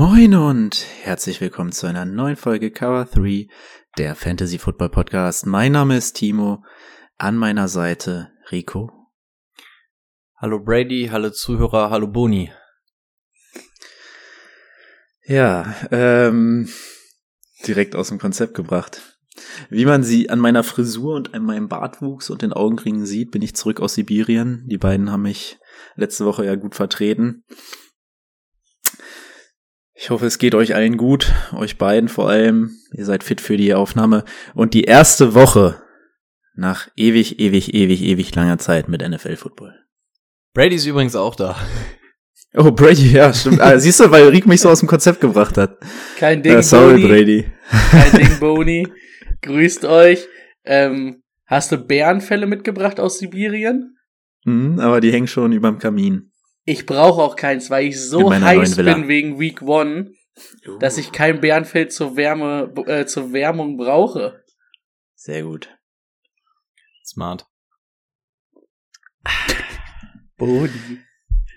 Moin und herzlich willkommen zu einer neuen Folge Cover 3, der Fantasy Football Podcast. Mein Name ist Timo, an meiner Seite Rico. Hallo Brady, hallo Zuhörer, hallo Boni. Ja, ähm, direkt aus dem Konzept gebracht. Wie man sie an meiner Frisur und an meinem Bartwuchs und den Augenringen sieht, bin ich zurück aus Sibirien. Die beiden haben mich letzte Woche ja gut vertreten. Ich hoffe, es geht euch allen gut, euch beiden vor allem. Ihr seid fit für die Aufnahme. Und die erste Woche nach ewig, ewig, ewig, ewig langer Zeit mit NFL-Football. Brady ist übrigens auch da. Oh, Brady, ja, stimmt. ah, siehst du, weil Rick mich so aus dem Konzept gebracht hat. Kein Ding, Äh, sorry, Boni. Brady. Kein Ding, Boni. Grüßt euch. Ähm, hast du Bärenfälle mitgebracht aus Sibirien? Mhm, aber die hängen schon überm Kamin. Ich brauche auch keins, weil ich so heiß bin wegen Week One, dass ich kein Bärenfell zur Wärme, äh, zur Wärmung brauche. Sehr gut. Smart. Boni.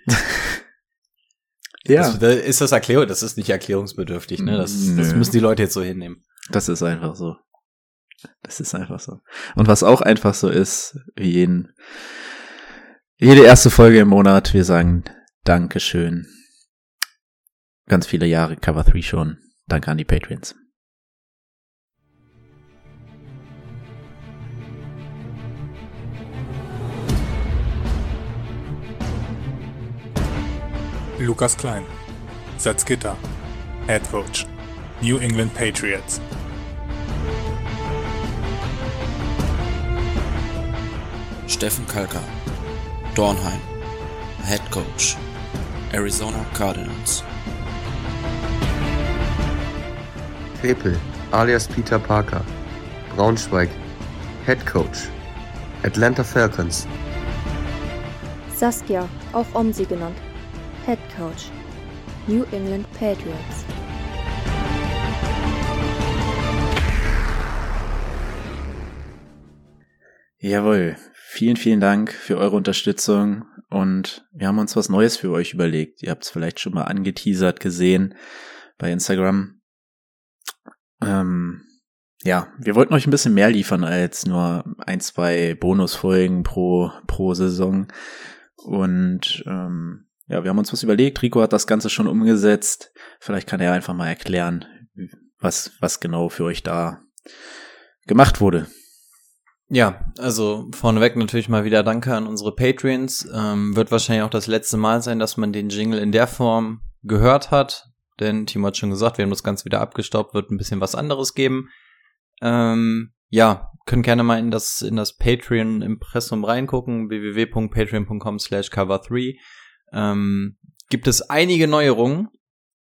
Ja, Das, das ist das Erklärung, das ist nicht erklärungsbedürftig, ne? Das, das müssen die Leute jetzt so hinnehmen. das ist einfach so. Das ist einfach so. Und was auch einfach so ist, wie jeden, jede erste Folge im Monat, wir sagen Dankeschön. Ganz viele Jahre Cover 3 schon. Danke an die Patreons. Lukas Klein, Salzgitter, Head Coach, New England Patriots. Steffen Kalka, Dornheim, Head Coach, Arizona Cardinals. Krepel, alias Peter Parker, Braunschweig, Head Coach, Atlanta Falcons, Saskia, auch Omsi genannt, Head Coach, New England Patriots. Jawohl. Vielen, vielen Dank für eure Unterstützung und wir haben uns was Neues für euch überlegt. Ihr habt es vielleicht schon mal angeteasert gesehen bei Instagram. Ähm, ja, wir wollten euch ein bisschen mehr liefern als nur ein, zwei Bonusfolgen pro, pro Saison. Und ähm, ja, wir haben uns was überlegt. Rico hat das Ganze schon umgesetzt. Vielleicht kann er einfach mal erklären, was, was genau für euch da gemacht wurde. Ja, also vorneweg natürlich mal wieder Danke an unsere Patreons. Ähm, wird wahrscheinlich auch das letzte Mal sein, dass man den Jingle in der Form gehört hat. Denn Timo hat schon gesagt, wir haben das Ganze wieder abgestaubt, wird ein bisschen was anderes geben. Ähm, ja, können gerne mal in das, in das Patreon-Impressum reingucken, www.patreon.com slash cover3. Ähm, gibt es einige Neuerungen.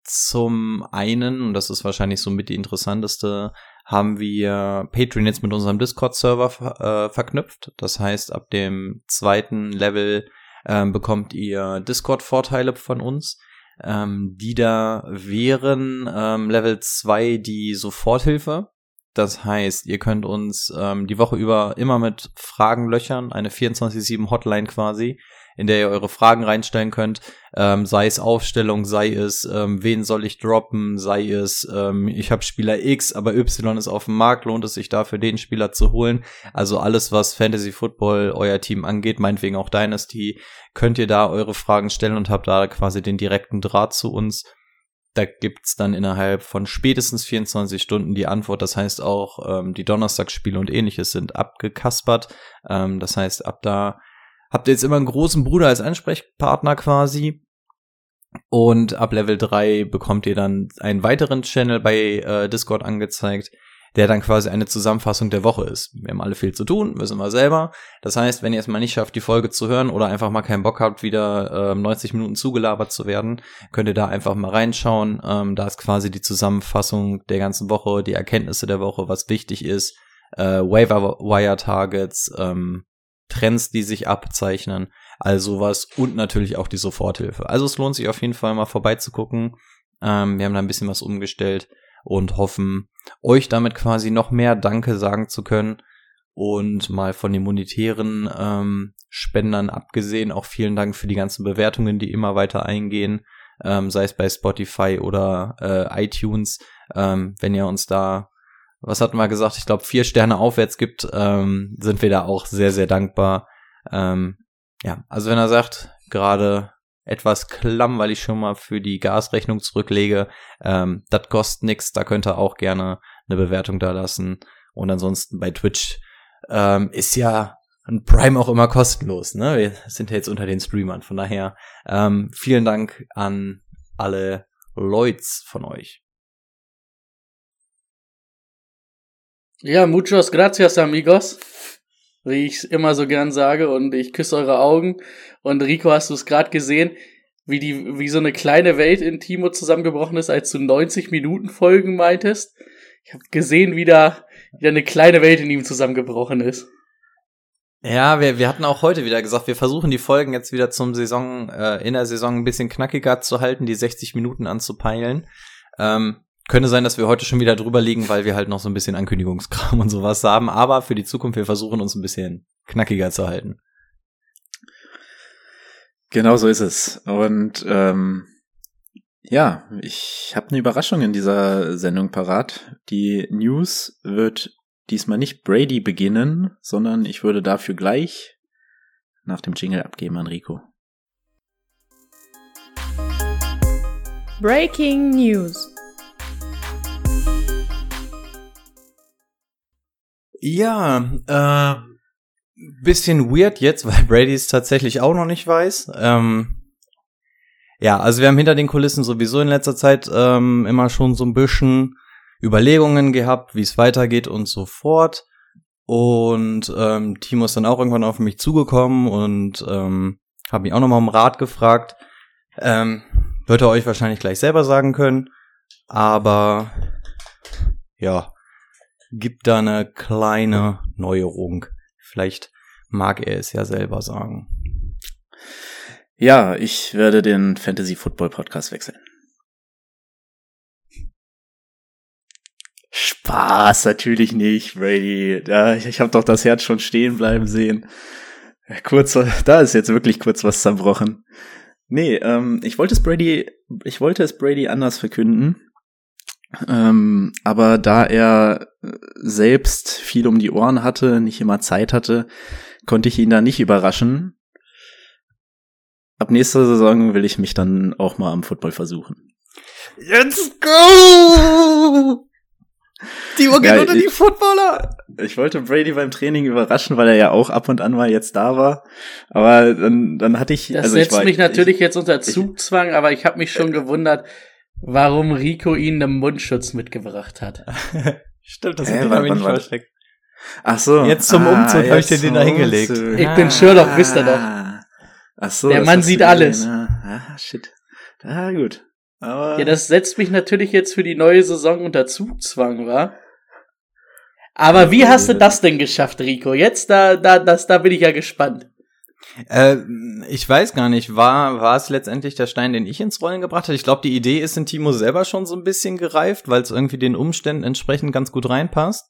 Zum einen, und das ist wahrscheinlich so mit die interessanteste, haben wir Patreon jetzt mit unserem Discord-Server ver äh, verknüpft. Das heißt, ab dem zweiten Level ähm, bekommt ihr Discord-Vorteile von uns. Ähm, die da wären ähm, Level 2 die Soforthilfe. Das heißt, ihr könnt uns ähm, die Woche über immer mit Fragen löchern, eine 24-7 Hotline quasi, in der ihr eure Fragen reinstellen könnt, ähm, sei es Aufstellung, sei es, ähm, wen soll ich droppen, sei es, ähm, ich habe Spieler X, aber Y ist auf dem Markt, lohnt es sich dafür, den Spieler zu holen. Also alles, was Fantasy Football euer Team angeht, meinetwegen auch Dynasty, könnt ihr da eure Fragen stellen und habt da quasi den direkten Draht zu uns. Da gibt's dann innerhalb von spätestens 24 Stunden die Antwort. Das heißt auch, ähm, die Donnerstagsspiele und ähnliches sind abgekaspert. Ähm, das heißt, ab da habt ihr jetzt immer einen großen Bruder als Ansprechpartner quasi. Und ab Level 3 bekommt ihr dann einen weiteren Channel bei äh, Discord angezeigt, der dann quasi eine Zusammenfassung der Woche ist. Wir haben alle viel zu tun, wissen wir selber. Das heißt, wenn ihr es mal nicht schafft, die Folge zu hören oder einfach mal keinen Bock habt, wieder äh, 90 Minuten zugelabert zu werden, könnt ihr da einfach mal reinschauen. Ähm, da ist quasi die Zusammenfassung der ganzen Woche, die Erkenntnisse der Woche, was wichtig ist, äh, Waiver Wire Targets, ähm, Trends, die sich abzeichnen, also was und natürlich auch die Soforthilfe. Also es lohnt sich auf jeden Fall mal vorbeizugucken. Ähm, wir haben da ein bisschen was umgestellt und hoffen, euch damit quasi noch mehr Danke sagen zu können. Und mal von den monetären ähm, Spendern abgesehen, auch vielen Dank für die ganzen Bewertungen, die immer weiter eingehen, ähm, sei es bei Spotify oder äh, iTunes. Ähm, wenn ihr uns da, was hatten wir gesagt, ich glaube vier Sterne aufwärts gibt, ähm, sind wir da auch sehr, sehr dankbar. Ähm, ja, also wenn er sagt, gerade etwas klamm, weil ich schon mal für die Gasrechnung zurücklege. Ähm, das kostet nix, da könnt ihr auch gerne eine Bewertung da lassen. Und ansonsten bei Twitch ähm, ist ja ein Prime auch immer kostenlos. Ne? Wir sind ja jetzt unter den Streamern. Von daher ähm, vielen Dank an alle Leuts von euch. Ja, muchos gracias, amigos wie ich immer so gern sage, und ich küsse eure Augen. Und Rico, hast du es gerade gesehen, wie die, wie so eine kleine Welt in Timo zusammengebrochen ist, als du 90 Minuten Folgen meintest. Ich habe gesehen, wie da wieder eine kleine Welt in ihm zusammengebrochen ist. Ja, wir, wir hatten auch heute wieder gesagt, wir versuchen die Folgen jetzt wieder zum Saison, äh, in der Saison ein bisschen knackiger zu halten, die 60 Minuten anzupeilen. Ähm, könnte sein, dass wir heute schon wieder drüber liegen, weil wir halt noch so ein bisschen Ankündigungskram und sowas haben. Aber für die Zukunft, wir versuchen uns ein bisschen knackiger zu halten. Genau so ist es. Und ähm, ja, ich habe eine Überraschung in dieser Sendung parat. Die News wird diesmal nicht Brady beginnen, sondern ich würde dafür gleich nach dem Jingle abgeben an Rico. Breaking News. Ja, äh, bisschen weird jetzt, weil Brady es tatsächlich auch noch nicht weiß. Ähm, ja, also wir haben hinter den Kulissen sowieso in letzter Zeit ähm, immer schon so ein bisschen Überlegungen gehabt, wie es weitergeht und so fort. Und ähm, Timo ist dann auch irgendwann auf mich zugekommen und ähm, habe mich auch nochmal um Rat gefragt. Ähm, wird er euch wahrscheinlich gleich selber sagen können. Aber ja, gibt da eine kleine Neuerung. Vielleicht mag er es ja selber sagen. Ja, ich werde den Fantasy Football Podcast wechseln. Spaß, natürlich nicht, Brady. Ja, ich habe doch das Herz schon stehen bleiben sehen. Kurz, da ist jetzt wirklich kurz was zerbrochen. Nee, ähm, ich wollte es Brady, ich wollte es Brady anders verkünden. Ähm, aber da er selbst viel um die Ohren hatte, nicht immer Zeit hatte, konnte ich ihn da nicht überraschen. Ab nächster Saison will ich mich dann auch mal am Football versuchen. Let's go! Timo geht ja, unter die Footballer! Ich wollte Brady beim Training überraschen, weil er ja auch ab und an mal jetzt da war. Aber dann, dann hatte ich. Das also setzt ich war, mich natürlich ich, jetzt unter Zugzwang, ich, aber ich habe mich schon gewundert, warum Rico ihnen einen Mundschutz mitgebracht hat. Stimmt, das äh, habe ich nicht versteckt. Ach so. Jetzt zum ah, Umzug habe ich dir den eingelegt. Ich bin Sherlock, wisst ihr doch. Ach so. Der Mann sieht alles. Ah, shit. Ah, gut. Aber ja, das setzt mich natürlich jetzt für die neue Saison unter Zugzwang, wa? Aber wie hast du das denn geschafft, Rico? Jetzt da, da, das, da bin ich ja gespannt. Äh, ich weiß gar nicht, war, war es letztendlich der Stein, den ich ins Rollen gebracht habe? Ich glaube, die Idee ist in Timo selber schon so ein bisschen gereift, weil es irgendwie den Umständen entsprechend ganz gut reinpasst.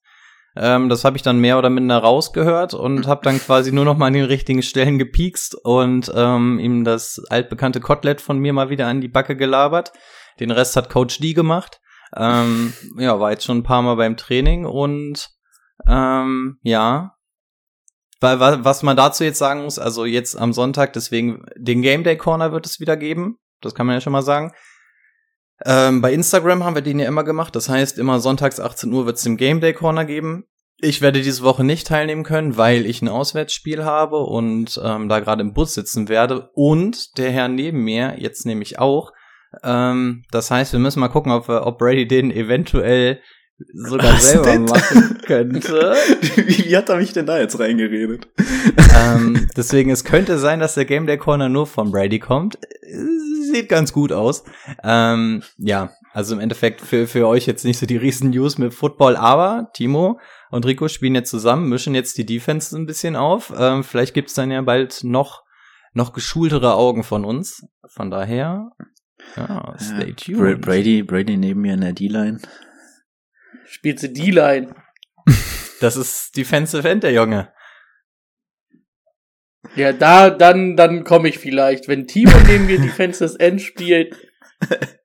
Ähm, das habe ich dann mehr oder minder rausgehört und habe dann quasi nur noch mal an den richtigen Stellen gepiekst und ähm, ihm das altbekannte Kotelett von mir mal wieder an die Backe gelabert. Den Rest hat Coach D gemacht. Ähm, ja, war jetzt schon ein paar Mal beim Training und ähm, ja, was man dazu jetzt sagen muss, also jetzt am Sonntag, deswegen den Game Day Corner wird es wieder geben. Das kann man ja schon mal sagen. Ähm, bei Instagram haben wir den ja immer gemacht. Das heißt, immer sonntags 18 Uhr wird es den Game Day Corner geben. Ich werde diese Woche nicht teilnehmen können, weil ich ein Auswärtsspiel habe und ähm, da gerade im Bus sitzen werde. Und der Herr neben mir, jetzt nämlich auch. Ähm, das heißt, wir müssen mal gucken, ob, ob Brady den eventuell sogar Was selber machen könnte. wie, wie hat er mich denn da jetzt reingeredet? ähm, deswegen, es könnte sein, dass der Game Day Corner nur von Brady kommt. Sieht ganz gut aus. Ähm, ja, also im Endeffekt für, für euch jetzt nicht so die riesen News mit Football, aber Timo und Rico spielen jetzt zusammen, mischen jetzt die Defense ein bisschen auf. Ähm, vielleicht gibt's dann ja bald noch, noch geschultere Augen von uns. Von daher, ja, stay tuned. Brady, Brady neben mir in der D-Line. Spielt sie D-Line. Das ist Defensive End, der Junge. Ja, da, dann, dann komme ich vielleicht. Wenn Timo neben mir Defensive End spielt,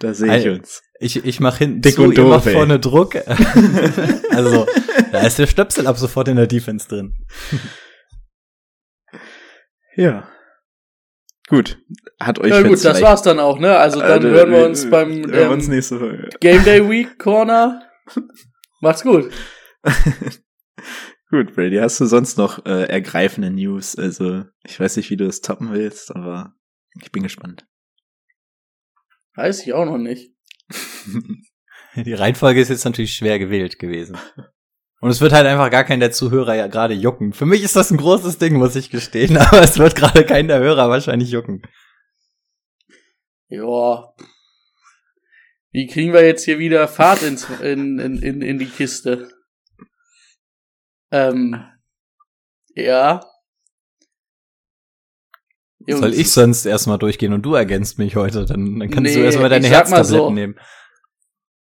Da sehe ich uns. Ich, ich mach hinten Dick zu, und ihr doof, macht ey. vorne Druck. also, da ist der Stöpsel ab sofort in der Defense drin. Ja. Gut. Hat euch ja gut, das war's dann auch, ne? Also dann Äh, hören wir äh, uns äh, beim hören wir uns ähm, nächste Folge. Game Day Week Corner. Macht's gut. Gut, Brady, hast du sonst noch äh, ergreifende News? Also, ich weiß nicht, wie du das toppen willst, aber ich bin gespannt. Weiß ich auch noch nicht. Die Reihenfolge ist jetzt natürlich schwer gewählt gewesen. Und es wird halt einfach gar keinen der Zuhörer ja gerade jucken. Für mich ist das ein großes Ding, muss ich gestehen, aber es wird gerade keinen der Hörer wahrscheinlich jucken. Ja. Wie kriegen wir jetzt hier wieder Fahrt ins, in, in, in, in die Kiste? Ähm. Ja. Jungs, Soll ich sonst erstmal durchgehen und du ergänzt mich heute? Dann, dann kannst du Nee, erstmal deine Herztabletten so. nehmen.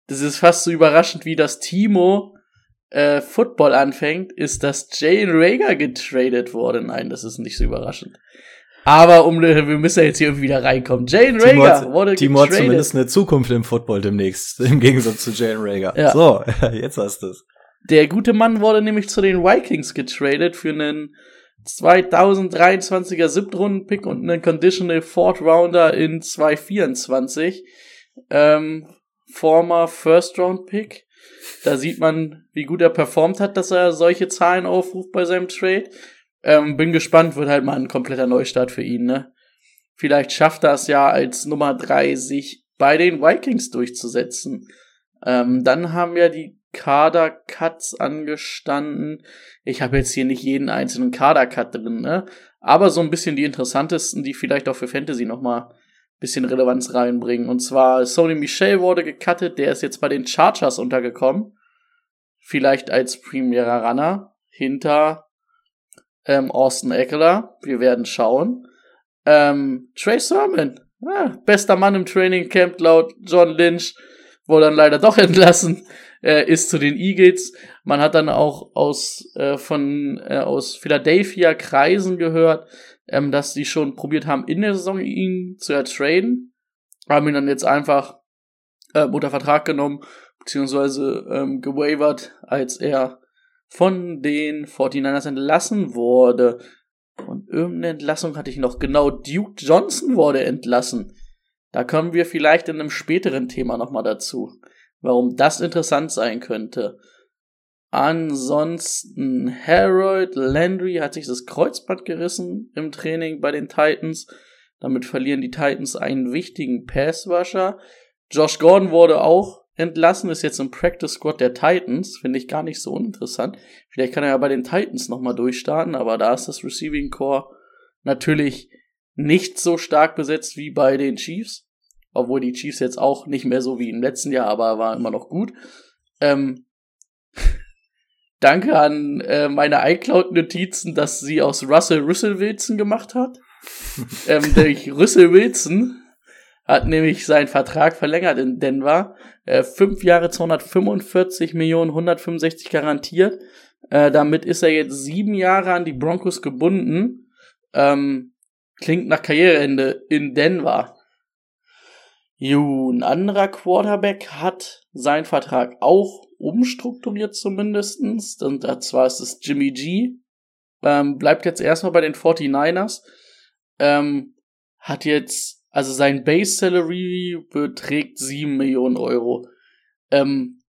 Das ist fast so überraschend, wie das Timo äh, Football anfängt, ist, dass Jalen Rager getradet wurde. Nein, das ist nicht so überraschend. Aber um, wir müssen ja jetzt hier irgendwie wieder reinkommen. Jalen Timo Rager hat, wurde Timo hat getradet. zumindest eine Zukunft im Football demnächst, im Gegensatz zu Jalen Rager. Ja. So, jetzt hast du es. Der gute Mann wurde nämlich zu den Vikings getradet für einen 2023er Siebtrunden-Pick und einen Conditional Fourth Rounder in 2024. Ähm, former First-Round-Pick. Da sieht man, wie gut er performt hat, dass er solche Zahlen aufruft bei seinem Trade. Ähm, bin gespannt, wird halt mal ein kompletter Neustart für ihn, ne? Vielleicht schafft er es ja als Nummer drei sich bei den Vikings durchzusetzen. Ähm, dann haben ja die Kader-Cuts angestanden. Ich habe jetzt hier nicht jeden einzelnen Kader-Cut drin, ne? Aber so ein bisschen die interessantesten, die vielleicht auch für Fantasy noch mal bisschen Relevanz reinbringen. Und zwar Sony Michel wurde gecuttet, der ist jetzt bei den Chargers untergekommen. Vielleicht als primärer Runner hinter ähm, Austin Eckler. Wir werden schauen. Ähm, Trey Sermon, ah, bester Mann im Training Camp laut John Lynch, wurde dann leider doch entlassen, äh, ist zu den Eagles. Man hat dann auch aus äh, von äh, aus Philadelphia Kreisen gehört, ähm, dass sie schon probiert haben, in der Saison ihn zu ertraden. Haben ihn dann jetzt einfach äh, unter Vertrag genommen, beziehungsweise ähm, gewavert, als er von den 49ers entlassen wurde. Und irgendeine Entlassung hatte ich noch. Genau, Duke Johnson wurde entlassen. Da kommen wir vielleicht in einem späteren Thema nochmal dazu, warum das interessant sein könnte. Ansonsten, Harold Landry hat sich das Kreuzband gerissen im Training bei den Titans. Damit verlieren die Titans einen wichtigen Passwasher. Josh Gordon wurde auch entlassen, ist jetzt im Practice Squad der Titans. Finde ich gar nicht so uninteressant. Vielleicht kann er ja bei den Titans nochmal durchstarten, aber da ist das Receiving Core natürlich nicht so stark besetzt wie bei den Chiefs. Obwohl die Chiefs jetzt auch nicht mehr so wie im letzten Jahr, aber war immer noch gut. Ähm, danke an äh, meine iCloud-Notizen, dass sie aus Russell Russell Wilson gemacht hat. ähm, der Russell Wilson hat nämlich seinen Vertrag verlängert in Denver. Äh, fünf Jahre 245 Millionen, 165 garantiert. Äh, damit ist er jetzt sieben Jahre an die Broncos gebunden. Ähm, klingt nach Karriereende in Denver. Jo, ein anderer Quarterback hat seinen Vertrag auch umstrukturiert zumindestens. Und zwar ist es Jimmy G. Ähm, bleibt jetzt erstmal bei den 49ers. Ähm, hat jetzt, also sein Base Salary beträgt 7 Millionen Euro. Ähm,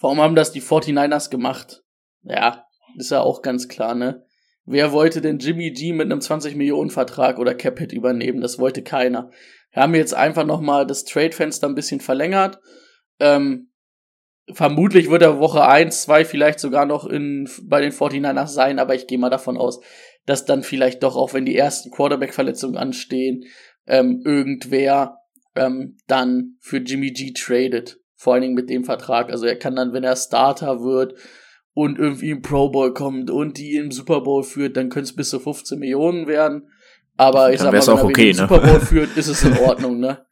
warum haben das die 49ers gemacht? Ja, ist ja auch ganz klar, ne? Wer wollte denn Jimmy G mit einem 20 Millionen Vertrag oder Cap Hit übernehmen? Das wollte keiner. Wir haben jetzt einfach nochmal das Trade-Fenster ein bisschen verlängert. Ähm, vermutlich wird er Woche 1, 2 vielleicht sogar noch in, bei den 49ers sein, aber ich gehe mal davon aus, dass dann vielleicht doch, auch wenn die ersten Quarterback-Verletzungen anstehen, ähm, irgendwer ähm, dann für Jimmy G tradet. Vor allen Dingen mit dem Vertrag. Also er kann dann, wenn er Starter wird und irgendwie im Pro Bowl kommt und die im Super Bowl führt, dann können es bis zu 15 Millionen werden. Aber ich sag mal, wenn er okay, den ne? Super Bowl führt, ist es in Ordnung, ne?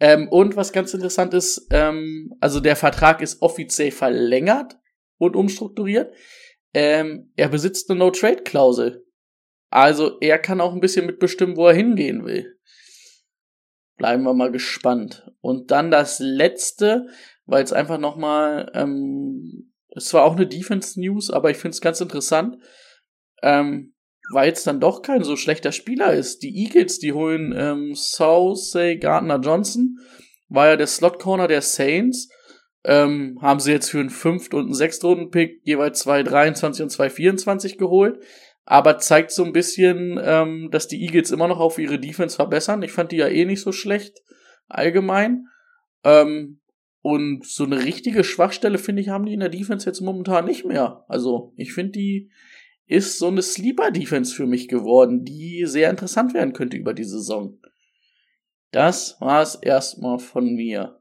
Ähm, und was ganz interessant ist, ähm, also der Vertrag ist offiziell verlängert und umstrukturiert. Ähm, er besitzt eine No-Trade-Klausel. Also er kann auch ein bisschen mitbestimmen, wo er hingehen will. Bleiben wir mal gespannt. Und dann das letzte, weil es einfach nochmal, ähm, es war auch eine Defense-News, aber ich finde es ganz interessant, ähm, weil es dann doch kein so schlechter Spieler ist. Die Eagles, die holen ähm, Say Gardner Johnson, war ja der Slot-Corner der Saints. Ähm, haben sie jetzt für einen Fünft- und einen Sechstrunden-Pick jeweils zwei 23 und zwei 24 geholt. Aber zeigt so ein bisschen, ähm, dass die Eagles immer noch auf ihre Defense verbessern. Ich fand die ja eh nicht so schlecht, allgemein. Ähm, und so eine richtige Schwachstelle, finde ich, haben die in der Defense jetzt momentan nicht mehr. Also, ich finde, die ist so eine Sleeper-Defense für mich geworden, die sehr interessant werden könnte über die Saison. Das war's erstmal von mir.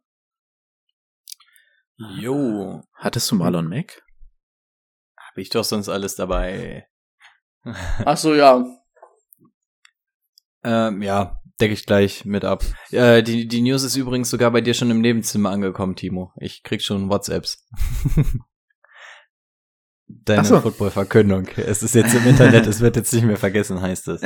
Jo. Hattest du Marlon Mack? Hab ich doch sonst alles dabei. Ach so, ja. Ähm, ja, decke ich gleich mit ab. Äh, die, die News ist übrigens sogar bei dir schon im Nebenzimmer angekommen, Timo. Ich krieg schon WhatsApps. Deine so. Football-Verkündung. Es ist jetzt im Internet, es wird jetzt nicht mehr vergessen, heißt es.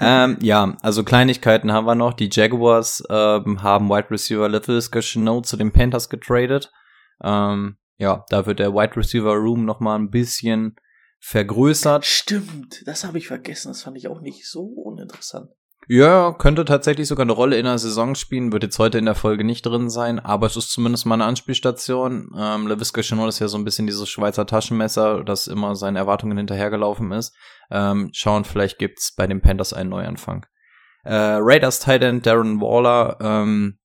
ähm, ja, also Kleinigkeiten haben wir noch. Die Jaguars ähm, haben Wide Receiver Little Chenault zu den Panthers getradet. Ähm, ja, da wird der Wide Receiver Room noch mal ein bisschen vergrößert. Stimmt, das habe ich vergessen. Das fand ich auch nicht so uninteressant. Ja, könnte tatsächlich sogar eine Rolle in der Saison spielen, wird jetzt heute in der Folge nicht drin sein, aber es ist zumindest mal eine Anspielstation. Ähm, LaVisca Chenault ist ja so ein bisschen dieses Schweizer Taschenmesser, das immer seinen Erwartungen hinterhergelaufen ist. Ähm, schauen, vielleicht gibt's bei den Panthers einen Neuanfang. Äh, Raiders Titan Darren Waller, ähm,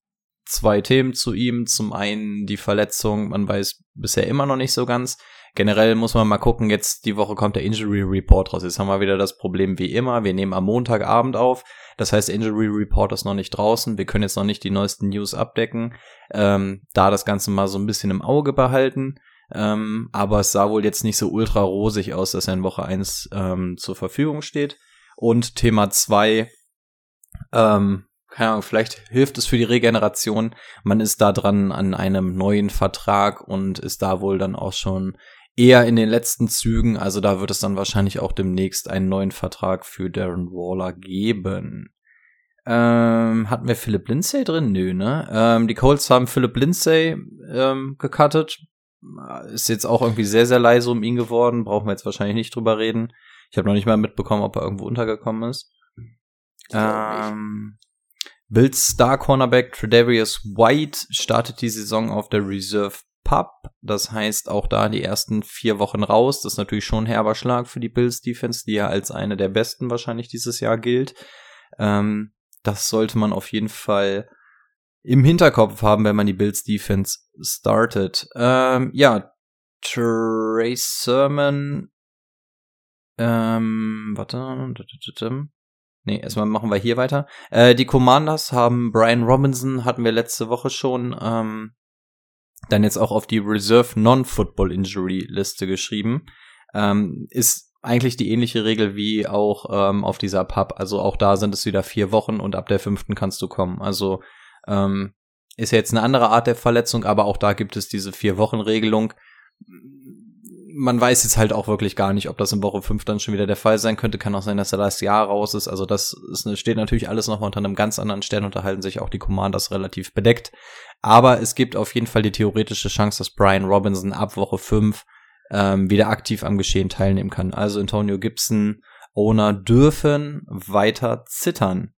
zwei Themen zu ihm. Zum einen die Verletzung, man weiß bisher immer noch nicht so ganz. Generell muss man mal gucken, jetzt die Woche kommt der Injury Report raus. Jetzt haben wir wieder das Problem wie immer. Wir nehmen am Montagabend auf. Das heißt, Injury Report ist noch nicht draußen. Wir können jetzt noch nicht die neuesten News abdecken. Ähm, da das Ganze mal so ein bisschen im Auge behalten. Ähm, aber es sah wohl jetzt nicht so ultra rosig aus, dass er in Woche 1 ähm, zur Verfügung steht. Und Thema 2, ähm, keine Ahnung, vielleicht hilft es für die Regeneration. Man ist da dran an einem neuen Vertrag und ist da wohl dann auch schon eher in den letzten Zügen. Also da wird es dann wahrscheinlich auch demnächst einen neuen Vertrag für Darren Waller geben. Ähm, hatten wir Philip Lindsay drin? Nö, ne? Ähm, die Colts haben Philip Lindsay ähm, gecuttet. Ist jetzt auch irgendwie sehr, sehr leise um ihn geworden. Brauchen wir jetzt wahrscheinlich nicht drüber reden. Ich habe noch nicht mal mitbekommen, ob er irgendwo untergekommen ist. Ähm, Bills Star Cornerback Tredavious White startet die Saison auf der Reserve Pub. Das heißt auch da die ersten vier Wochen raus. Das ist natürlich schon ein herber Schlag für die Bills Defense, die ja als eine der besten wahrscheinlich dieses Jahr gilt. Ähm, das sollte man auf jeden Fall im Hinterkopf haben, wenn man die Bills Defense startet. Ähm, ja, Trey Sermon. Ähm, warte. Nee, erstmal machen wir hier weiter. Äh, die Commanders haben Brian Robinson, hatten wir letzte Woche schon, ähm, dann jetzt auch auf die Reserve Non-Football Injury Liste geschrieben. Ähm, ist eigentlich die ähnliche Regel wie auch ähm, auf dieser Pub. Also auch da sind es wieder vier Wochen und ab der fünften kannst du kommen. Also ähm, ist ja jetzt eine andere Art der Verletzung, aber auch da gibt es diese vier Wochen Regelung. Man weiß jetzt halt auch wirklich gar nicht, ob das in Woche fünf dann schon wieder der Fall sein könnte. Kann auch sein, dass er das Jahr raus ist. Also das ist, steht natürlich alles noch unter einem ganz anderen Stern und da halten sich auch die Commanders relativ bedeckt. Aber es gibt auf jeden Fall die theoretische Chance, dass Brian Robinson ab Woche fünf ähm, wieder aktiv am Geschehen teilnehmen kann. Also Antonio Gibson, Owner dürfen weiter zittern.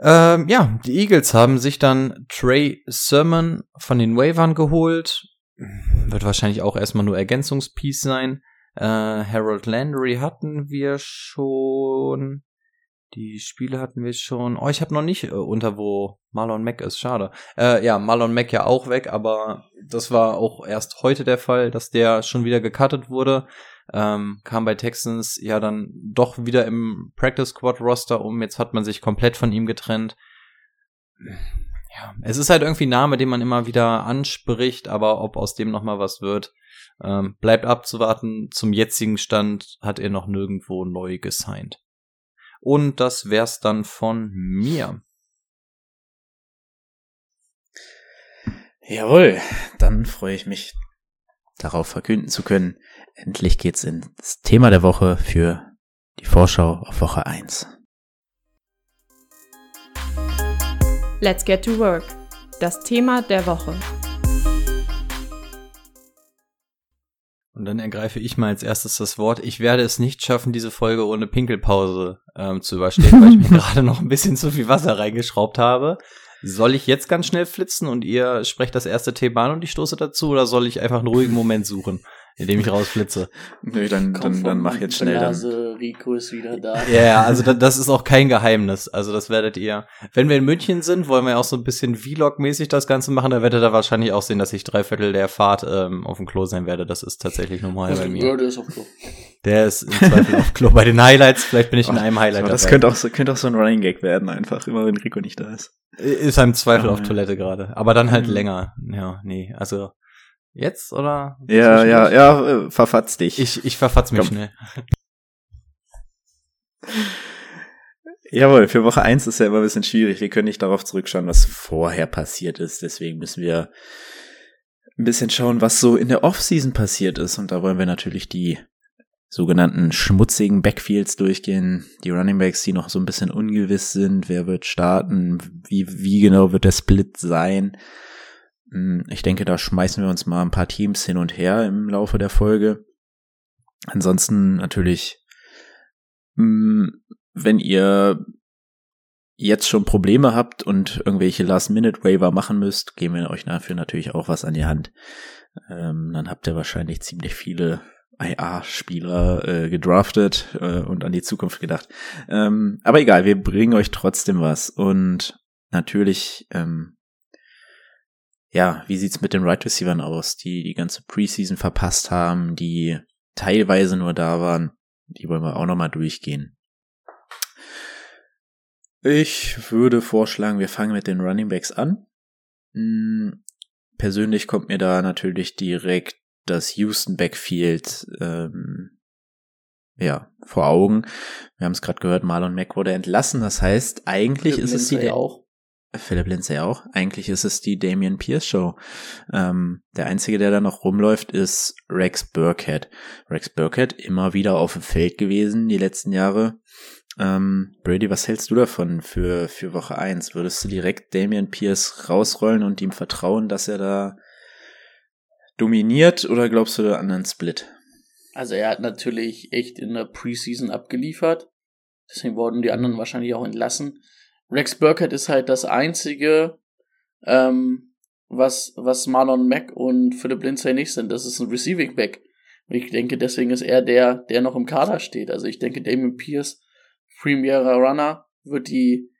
Ähm, ja, die Eagles haben sich dann Trey Sermon von den Wavern geholt. Wird wahrscheinlich auch erstmal nur Ergänzungspiece sein. Äh, Harold Landry hatten wir schon. Die Spiele hatten wir schon. Oh, ich habe noch nicht äh, unter wo Marlon Mack ist. Schade. Äh, ja, Marlon Mack ja auch weg, aber das war auch erst heute der Fall, dass der schon wieder gecuttet wurde. Ähm, kam bei Texans ja dann doch wieder im Practice Squad Roster um. Jetzt hat man sich komplett von ihm getrennt. Ja, es ist halt irgendwie ein Name, den man immer wieder anspricht, aber ob aus dem noch mal was wird, ähm, bleibt abzuwarten. Zum jetzigen Stand hat er noch nirgendwo neu gesigned. Und das wär's dann von mir. Jawohl, dann freue ich mich darauf verkünden zu können. Endlich geht's ins Thema der Woche für die Vorschau auf Woche 1. Let's get to work. Das Thema der Woche. Und dann ergreife ich mal als erstes das Wort. Ich werde es nicht schaffen, diese Folge ohne Pinkelpause ähm, zu überstehen, weil ich mir gerade noch ein bisschen zu viel Wasser reingeschraubt habe. Soll ich jetzt ganz schnell flitzen und ihr sprecht das erste Thema an und ich stoße dazu oder soll ich einfach einen ruhigen Moment suchen? Indem ich rausflitze. Nö, dann, dann, dann mach jetzt schnell Blase, dann. Rico ist wieder da. Ja, yeah, also da, das ist auch kein Geheimnis. Also das werdet ihr. Wenn wir in München sind, wollen wir auch so ein bisschen Vlog-mäßig das Ganze machen. Da werdet ihr wahrscheinlich auch sehen, dass ich drei Viertel der Fahrt ähm, auf dem Klo sein werde. Das ist tatsächlich normal bei mir. Ja, der ist auf Klo. Der ist im Zweifel auf Klo. Bei den Highlights, vielleicht bin ich in einem Highlight. das könnte auch, so, könnte auch so ein Running Gag werden, einfach, immer wenn Rico nicht da ist. Ist im Zweifel oh, auf ja. Toilette gerade. Aber dann halt mhm. länger. Ja, nee, also Jetzt oder? Ja, ja, ja, äh, verfatz dich. Ich, ich verfatz mich Komm. schnell. Jawohl, für Woche eins ist ja immer ein bisschen schwierig. Wir können nicht darauf zurückschauen, was vorher passiert ist. Deswegen müssen wir ein bisschen schauen, was so in der Offseason passiert ist. Und da wollen wir natürlich die sogenannten schmutzigen Backfields durchgehen. Die Running Backs, die noch so ein bisschen ungewiss sind. Wer wird starten? Wie, wie genau wird der Split sein? Hm, ich denke, da schmeißen wir uns mal ein paar Teams hin und her im Laufe der Folge. Ansonsten natürlich, hm, wenn ihr jetzt schon Probleme habt und irgendwelche Last-Minute-Waiver machen müsst, geben wir euch dafür natürlich auch was an die Hand. Ähm, dann habt ihr wahrscheinlich ziemlich viele IA-Spieler äh, gedraftet äh, und an die Zukunft gedacht. Ähm, aber egal, wir bringen euch trotzdem was. Und natürlich ähm, ja, wie sieht's mit den Right Receivers aus, die die ganze Preseason verpasst haben, die teilweise nur da waren? Die wollen wir auch nochmal durchgehen. Ich würde vorschlagen, wir fangen mit den Running Backs an. Hm, persönlich kommt mir da natürlich direkt das Houston Backfield ähm, ja, vor Augen. Wir haben es gerade gehört, Marlon Mack wurde entlassen. Das heißt, eigentlich ist es die auch. Philipp Lindsay auch. Eigentlich ist es die Damian Pierce Show. Ähm, der einzige, der da noch rumläuft, ist Rex Burkhead. Rex Burkhead immer wieder auf dem Feld gewesen die letzten Jahre. Ähm, Brady, was hältst du davon für, für Woche eins? Würdest du direkt Damian Pierce rausrollen und ihm vertrauen, dass er da dominiert oder glaubst du an einen Split? Also er hat natürlich echt in der Preseason abgeliefert. Deswegen wurden die anderen wahrscheinlich auch entlassen. Rex Burkhead ist halt das einzige, ähm, was, was Marlon Mack und Philip Lindsay nicht sind. Das ist ein Receiving Back. Ich denke, deswegen ist er der, der noch im Kader steht. Also ich denke, Damon Pierce, Premier Runner, wird die,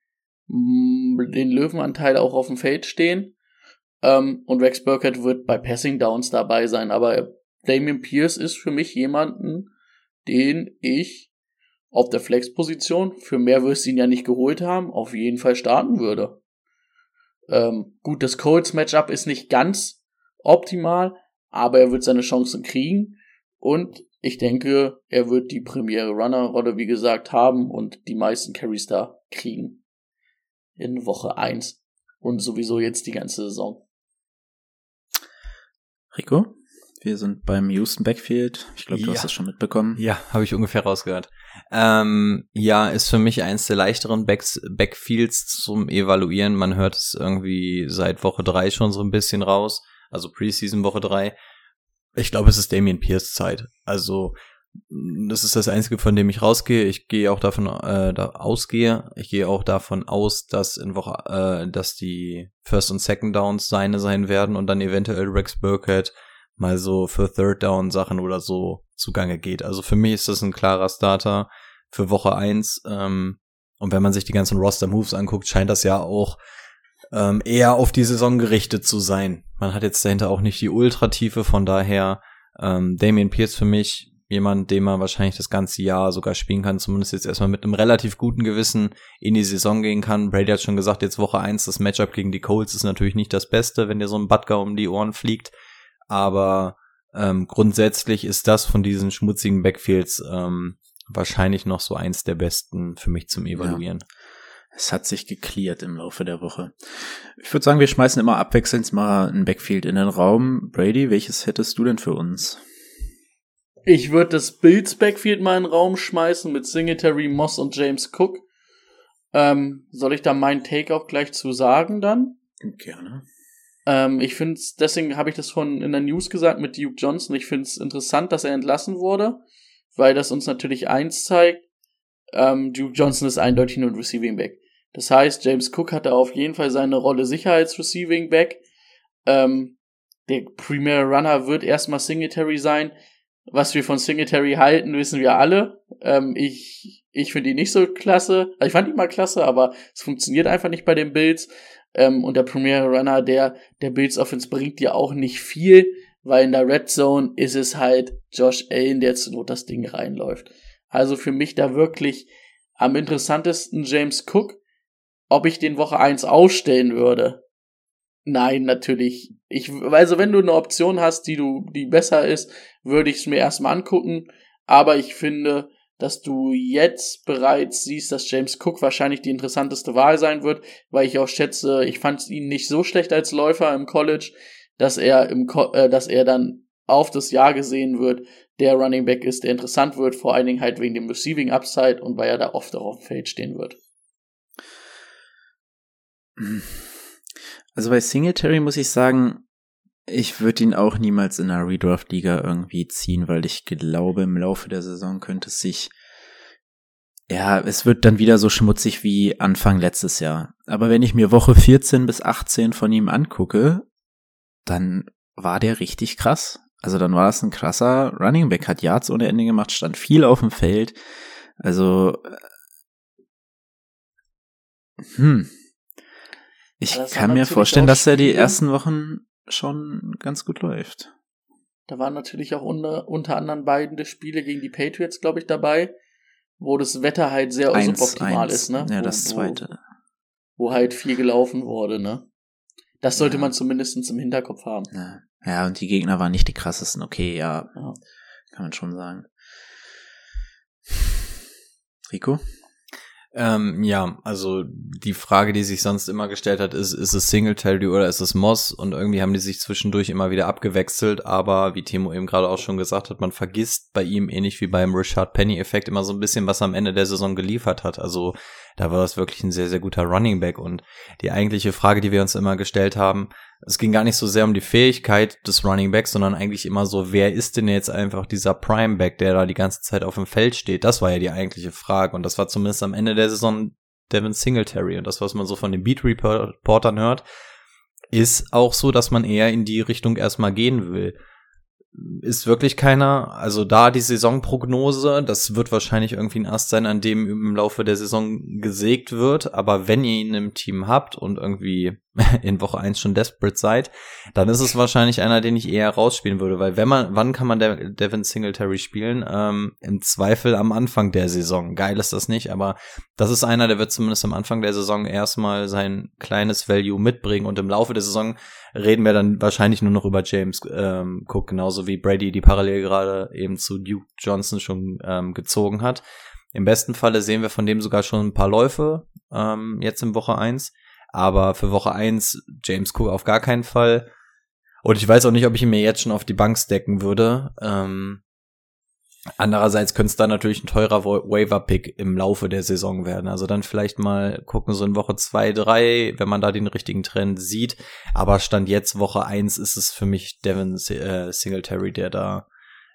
mm, den Löwenanteil auch auf dem Feld stehen. Ähm, und Rex Burkhead wird bei Passing Downs dabei sein. Aber Damien Pierce ist für mich jemanden, den ich auf der Flex-Position, für mehr wirst du ihn ja nicht geholt haben, auf jeden Fall starten würde. Ähm, gut, das Colts-Matchup ist nicht ganz optimal, aber er wird seine Chancen kriegen und ich denke, er wird die Premiere Runner-Rolle, wie gesagt, haben und die meisten Carries da kriegen. In Woche 1 und sowieso jetzt die ganze Saison. Rico? Wir sind beim Houston Backfield. Ich glaube, du ja. hast das schon mitbekommen. Ja, habe ich ungefähr rausgehört. Ähm, ja, ist für mich eins der leichteren Backs Backfields zum Evaluieren. Man hört es irgendwie seit Woche drei schon so ein bisschen raus. Also Preseason Woche drei. Ich glaube, es ist Damien Pierce Zeit. Also das ist das Einzige, von dem ich rausgehe. Ich gehe auch davon äh, da ausgehe. Ich gehe auch davon aus, dass in Woche, äh, dass die First und Second Downs seine sein werden und dann eventuell Rex Burkhead mal so für Third Down Sachen oder so zugange geht. Also für mich ist das ein klarer Starter für Woche eins ähm, Und wenn man sich die ganzen Roster-Moves anguckt, scheint das ja auch ähm, eher auf die Saison gerichtet zu sein. Man hat jetzt dahinter auch nicht die Ultratiefe, von daher ähm, Damian Pierce für mich jemand, den man wahrscheinlich das ganze Jahr sogar spielen kann, zumindest jetzt erstmal mit einem relativ guten Gewissen in die Saison gehen kann. Brady hat schon gesagt, jetzt Woche eins das Matchup gegen die Colts ist natürlich nicht das Beste, wenn dir so ein Butker um die Ohren fliegt, aber ähm, grundsätzlich ist das von diesen schmutzigen Backfields ähm, wahrscheinlich noch so eins der besten für mich zum Evaluieren. Ja. Es hat sich geklärt im Laufe der Woche. Ich würde sagen, wir schmeißen immer abwechselnd mal ein Backfield in den Raum. Brady, welches hättest du denn für uns? Ich würde das Bills Backfield mal in den Raum schmeißen mit Singletary, Moss und James Cook. Ähm, soll ich da meinen Take auch gleich zu sagen dann? Gerne. Ähm, ich finde es, deswegen habe ich das von in der News gesagt mit Duke Johnson. Ich finde es interessant, dass er entlassen wurde, weil das uns natürlich eins zeigt. Ähm, Duke Johnson ist eindeutig nur ein Receiving Back. Das heißt, James Cook hatte auf jeden Fall seine Rolle Sicherheits-Receiving Back. Ähm, der Premier Runner wird erstmal Singletary sein. Was wir von Singletary halten, wissen wir alle. Ähm, ich ich finde ihn nicht so klasse. Also ich fand ihn mal klasse, aber es funktioniert einfach nicht bei den Bills. Ähm, und der Premier Runner der, der Bills Offense bringt dir auch nicht viel, weil in der Red Zone ist es halt Josh Allen, der zu Not das Ding reinläuft. Also für mich da wirklich am interessantesten James Cook. Ob ich den Woche 1 ausstellen würde, Nein, natürlich. Ich, also wenn du eine Option hast, die du, die besser ist, würde ich es mir erstmal angucken. Aber ich finde, dass du jetzt bereits siehst, dass James Cook wahrscheinlich die interessanteste Wahl sein wird, weil ich auch schätze, ich fand ihn nicht so schlecht als Läufer im College, dass er im, äh, dass er dann auf das Jahr gesehen wird, der Running Back ist, der interessant wird, vor allen Dingen halt wegen dem Receiving Upside und weil er da oft auch auf dem Feld stehen wird. Also bei Singletary muss ich sagen, ich würde ihn auch niemals in einer Redraft-Liga irgendwie ziehen, weil ich glaube, im Laufe der Saison könnte es sich ja, es wird dann wieder so schmutzig wie Anfang letztes Jahr. Aber wenn ich mir Woche 14 bis 18 von ihm angucke, dann war der richtig krass. Also dann war das ein krasser Running Back, hat Yards ohne Ende gemacht, stand viel auf dem Feld. Also, äh, hm, ich kann mir vorstellen, dass er die ersten Wochen schon ganz gut läuft. Da waren natürlich auch unter, unter anderem beide Spiele gegen die Patriots, glaube ich, dabei, wo das Wetter halt sehr eins, suboptimal eins. ist, ne? Ja, wo, das zweite. Wo, wo, halt viel gelaufen wurde, ne? Das sollte ja. man zumindest im Hinterkopf haben. Ja. ja, und die Gegner waren nicht die krassesten, okay, ja. ja. Kann man schon sagen. Rico? Ähm, ja, also die Frage, die sich sonst immer gestellt hat, ist, ist es Singletary oder ist es Moss? Und irgendwie haben die sich zwischendurch immer wieder abgewechselt, aber wie Timo eben gerade auch schon gesagt hat, man vergisst bei ihm ähnlich wie beim Richard Penny-Effekt immer so ein bisschen, was am Ende der Saison geliefert hat. Also da war das wirklich ein sehr, sehr guter Running Back. Und die eigentliche Frage, die wir uns immer gestellt haben, es ging gar nicht so sehr um die Fähigkeit des Running Backs, sondern eigentlich immer so, wer ist denn jetzt einfach dieser Prime Back, der da die ganze Zeit auf dem Feld steht? Das war ja die eigentliche Frage. Und das war zumindest am Ende der Saison Devin Singletary. Und das, was man so von den Beat Reportern hört, ist auch so, dass man eher in die Richtung erstmal gehen will ist wirklich keiner. Also da die Saisonprognose, das wird wahrscheinlich irgendwie ein Ast sein, an dem im Laufe der Saison gesägt wird. Aber wenn ihr ihn im Team habt und irgendwie in Woche eins schon desperate seid, dann ist es wahrscheinlich einer, den ich eher rausspielen würde. Weil wenn man, wann kann man Devin Singletary spielen? Ähm, Im Zweifel am Anfang der Saison. Geil ist das nicht, aber das ist einer, der wird zumindest am Anfang der Saison erstmal sein kleines Value mitbringen und im Laufe der Saison reden wir dann wahrscheinlich nur noch über James ähm, Cook, genauso wie Brady die parallel gerade eben zu Duke Johnson schon ähm, gezogen hat. Im besten Falle sehen wir von dem sogar schon ein paar Läufe ähm, jetzt in Woche eins, aber für Woche eins James Cook auf gar keinen Fall. Und ich weiß auch nicht, ob ich ihn mir jetzt schon auf die Bank stecken würde. Ähm, Andererseits könnte es dann natürlich ein teurer Waiver-Pick im Laufe der Saison werden. Also dann vielleicht mal gucken, so in Woche zwei, drei, wenn man da den richtigen Trend sieht. Aber Stand jetzt Woche eins ist es für mich Devin äh, Singletary, der da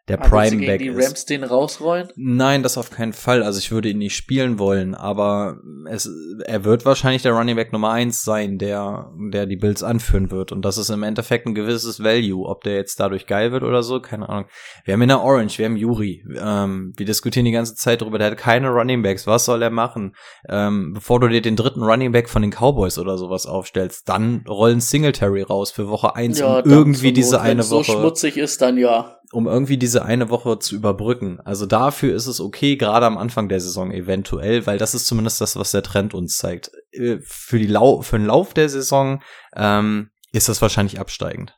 der du Prime Back die ist. Rams den rausrollen? Nein, das auf keinen Fall. Also ich würde ihn nicht spielen wollen, aber es, er wird wahrscheinlich der Running Back Nummer eins sein, der, der die Bills anführen wird. Und das ist im Endeffekt ein gewisses Value. Ob der jetzt dadurch geil wird oder so, keine Ahnung. Wir haben in der Orange, wir haben Juri. Ähm, wir diskutieren die ganze Zeit darüber, der hat keine Running Backs. Was soll er machen? Ähm, bevor du dir den dritten Running Back von den Cowboys oder sowas aufstellst, dann rollen Singletary raus für Woche eins um dann irgendwie diese eine wenn's Woche so schmutzig ist, dann ja. Um irgendwie diese eine Woche zu überbrücken. Also dafür ist es okay, gerade am Anfang der Saison eventuell, weil das ist zumindest das, was der Trend uns zeigt. Äh, Für, die Lau für den Lauf der Saison ähm, ist das wahrscheinlich absteigend.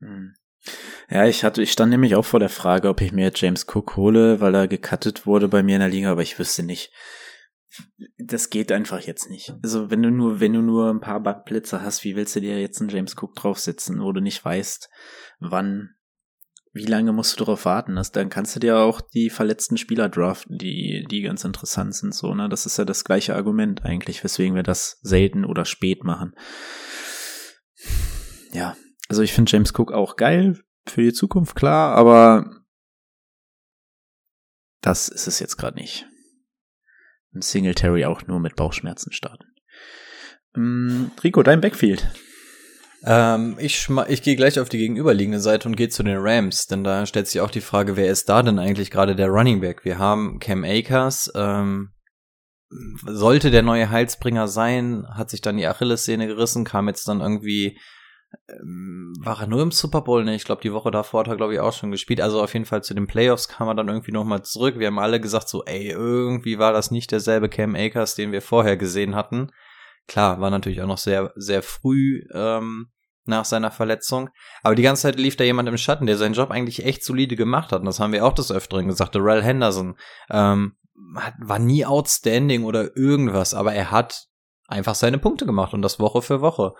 Hm. Ja, ich hatte, ich stand nämlich auch vor der Frage, ob ich mir James Cook hole, weil er gecuttet wurde bei mir in der Liga, aber ich wüsste nicht. Das geht einfach jetzt nicht. Also wenn du nur, wenn du nur ein paar Bugblitze hast, wie willst du dir jetzt einen James Cook draufsetzen, wo du nicht weißt, wann, wie lange musst du darauf warten? Das, dann kannst du dir auch die verletzten Spieler draften, die, die ganz interessant sind, so, ne? Das ist ja das gleiche Argument eigentlich, weswegen wir das selten oder spät machen. Ja, also ich finde James Cook auch geil für die Zukunft, klar, aber das ist es jetzt gerade nicht. Ein Singletary auch nur mit Bauchschmerzen starten. Mm, Rico, dein Backfield. Ähm, ich ich gehe gleich auf die gegenüberliegende Seite und gehe zu den Rams, denn da stellt sich auch die Frage, wer ist da denn eigentlich gerade der Running Back? Wir haben Cam Akers, ähm, sollte der neue Heilsbringer sein, hat sich dann die Achillessehne gerissen, kam jetzt dann irgendwie, ähm, war er nur im Super Bowl? Ne, ich glaube, die Woche davor hat er, glaube ich, auch schon gespielt. Also auf jeden Fall zu den Playoffs kam er dann irgendwie nochmal zurück. Wir haben alle gesagt, so, ey, irgendwie war das nicht derselbe Cam Akers, den wir vorher gesehen hatten. Klar, war natürlich auch noch sehr, sehr früh ähm, nach seiner Verletzung. Aber die ganze Zeit lief da jemand im Schatten, der seinen Job eigentlich echt solide gemacht hat. Und das haben wir auch des Öfteren gesagt. Darrell Henderson ähm, war nie outstanding oder irgendwas, aber er hat einfach seine Punkte gemacht und das Woche für Woche.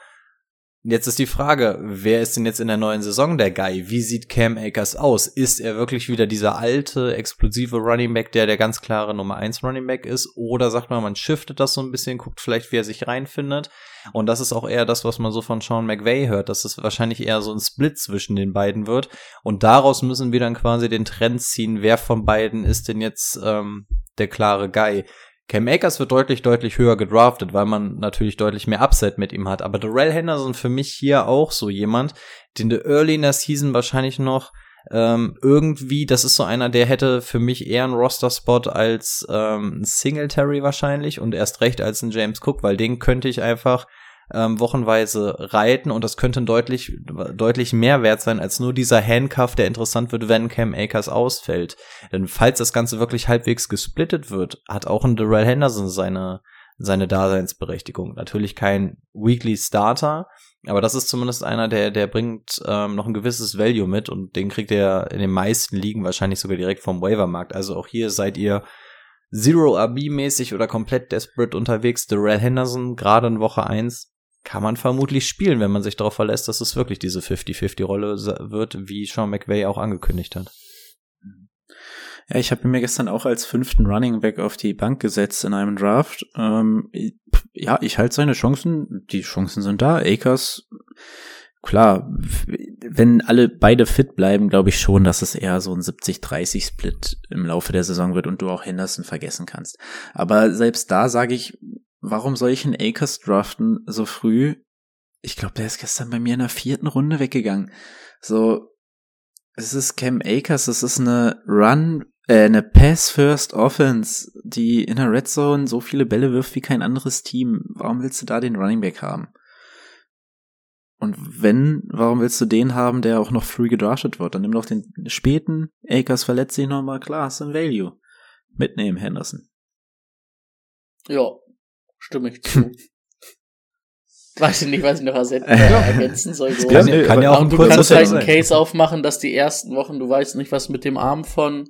Jetzt ist die Frage, wer ist denn jetzt in der neuen Saison der Guy? Wie sieht Cam Akers aus? Ist er wirklich wieder dieser alte, explosive Running Back, der der ganz klare Nummer 1 Running Back ist? Oder sagt man, man shiftet das so ein bisschen, guckt vielleicht, wie er sich reinfindet? Und das ist auch eher das, was man so von Sean McVay hört, dass es wahrscheinlich eher so ein Split zwischen den beiden wird. Und daraus müssen wir dann quasi den Trend ziehen, wer von beiden ist denn jetzt ähm, der klare Guy? Cam Akers wird deutlich, deutlich höher gedraftet, weil man natürlich deutlich mehr Upside mit ihm hat. Aber Darrell Henderson für mich hier auch so jemand, den der Early in der Season wahrscheinlich noch ähm, irgendwie, das ist so einer, der hätte für mich eher einen Roster-Spot als ähm, Singletary wahrscheinlich und erst recht als ein James Cook, weil den könnte ich einfach ähm, wochenweise reiten und das könnte deutlich, deutlich mehr wert sein als nur dieser Handcuff, der interessant wird, wenn Cam Akers ausfällt. Denn falls das Ganze wirklich halbwegs gesplittet wird, hat auch ein Darrell Henderson seine, seine Daseinsberechtigung. Natürlich kein Weekly Starter, aber das ist zumindest einer, der, der bringt ähm, noch ein gewisses Value mit und den kriegt er in den meisten Ligen wahrscheinlich sogar direkt vom Waivermarkt. Also auch hier seid ihr Zero RB-mäßig oder komplett desperate unterwegs. Darrell Henderson, gerade in Woche 1, kann man vermutlich spielen, wenn man sich darauf verlässt, dass es wirklich diese 50-50-Rolle wird, wie Sean McVay auch angekündigt hat. Ja, ich habe mir gestern auch als fünften Running Back auf die Bank gesetzt in einem Draft. Ähm, ja, ich halte seine Chancen. Die Chancen sind da. Akers, klar, wenn alle beide fit bleiben, glaube ich schon, dass es eher so ein 70-30-Split im Laufe der Saison wird und du auch Henderson vergessen kannst. Aber selbst da sage ich, warum soll ich einen Akers draften so früh? Ich glaube, der ist gestern bei mir in der vierten Runde weggegangen. So, es ist Cam Akers, es ist eine Run, äh, eine Pass-First Offense, die in der Red Zone so viele Bälle wirft wie kein anderes Team. Warum willst du da den Running Back haben? Und wenn, warum willst du den haben, der auch noch früh gedraftet wird? Dann nimm doch den späten, Akers verletzt sich nochmal, klar, du ein Value. Mitnehmen, Henderson. Ja, stimme ich zu. Weiß ich nicht, was ich noch ersetzen, ergänzen soll. So. Kann, kann ja auch ein du kannst halt sein. einen Case aufmachen, dass die ersten Wochen, du weißt nicht, was mit dem Arm von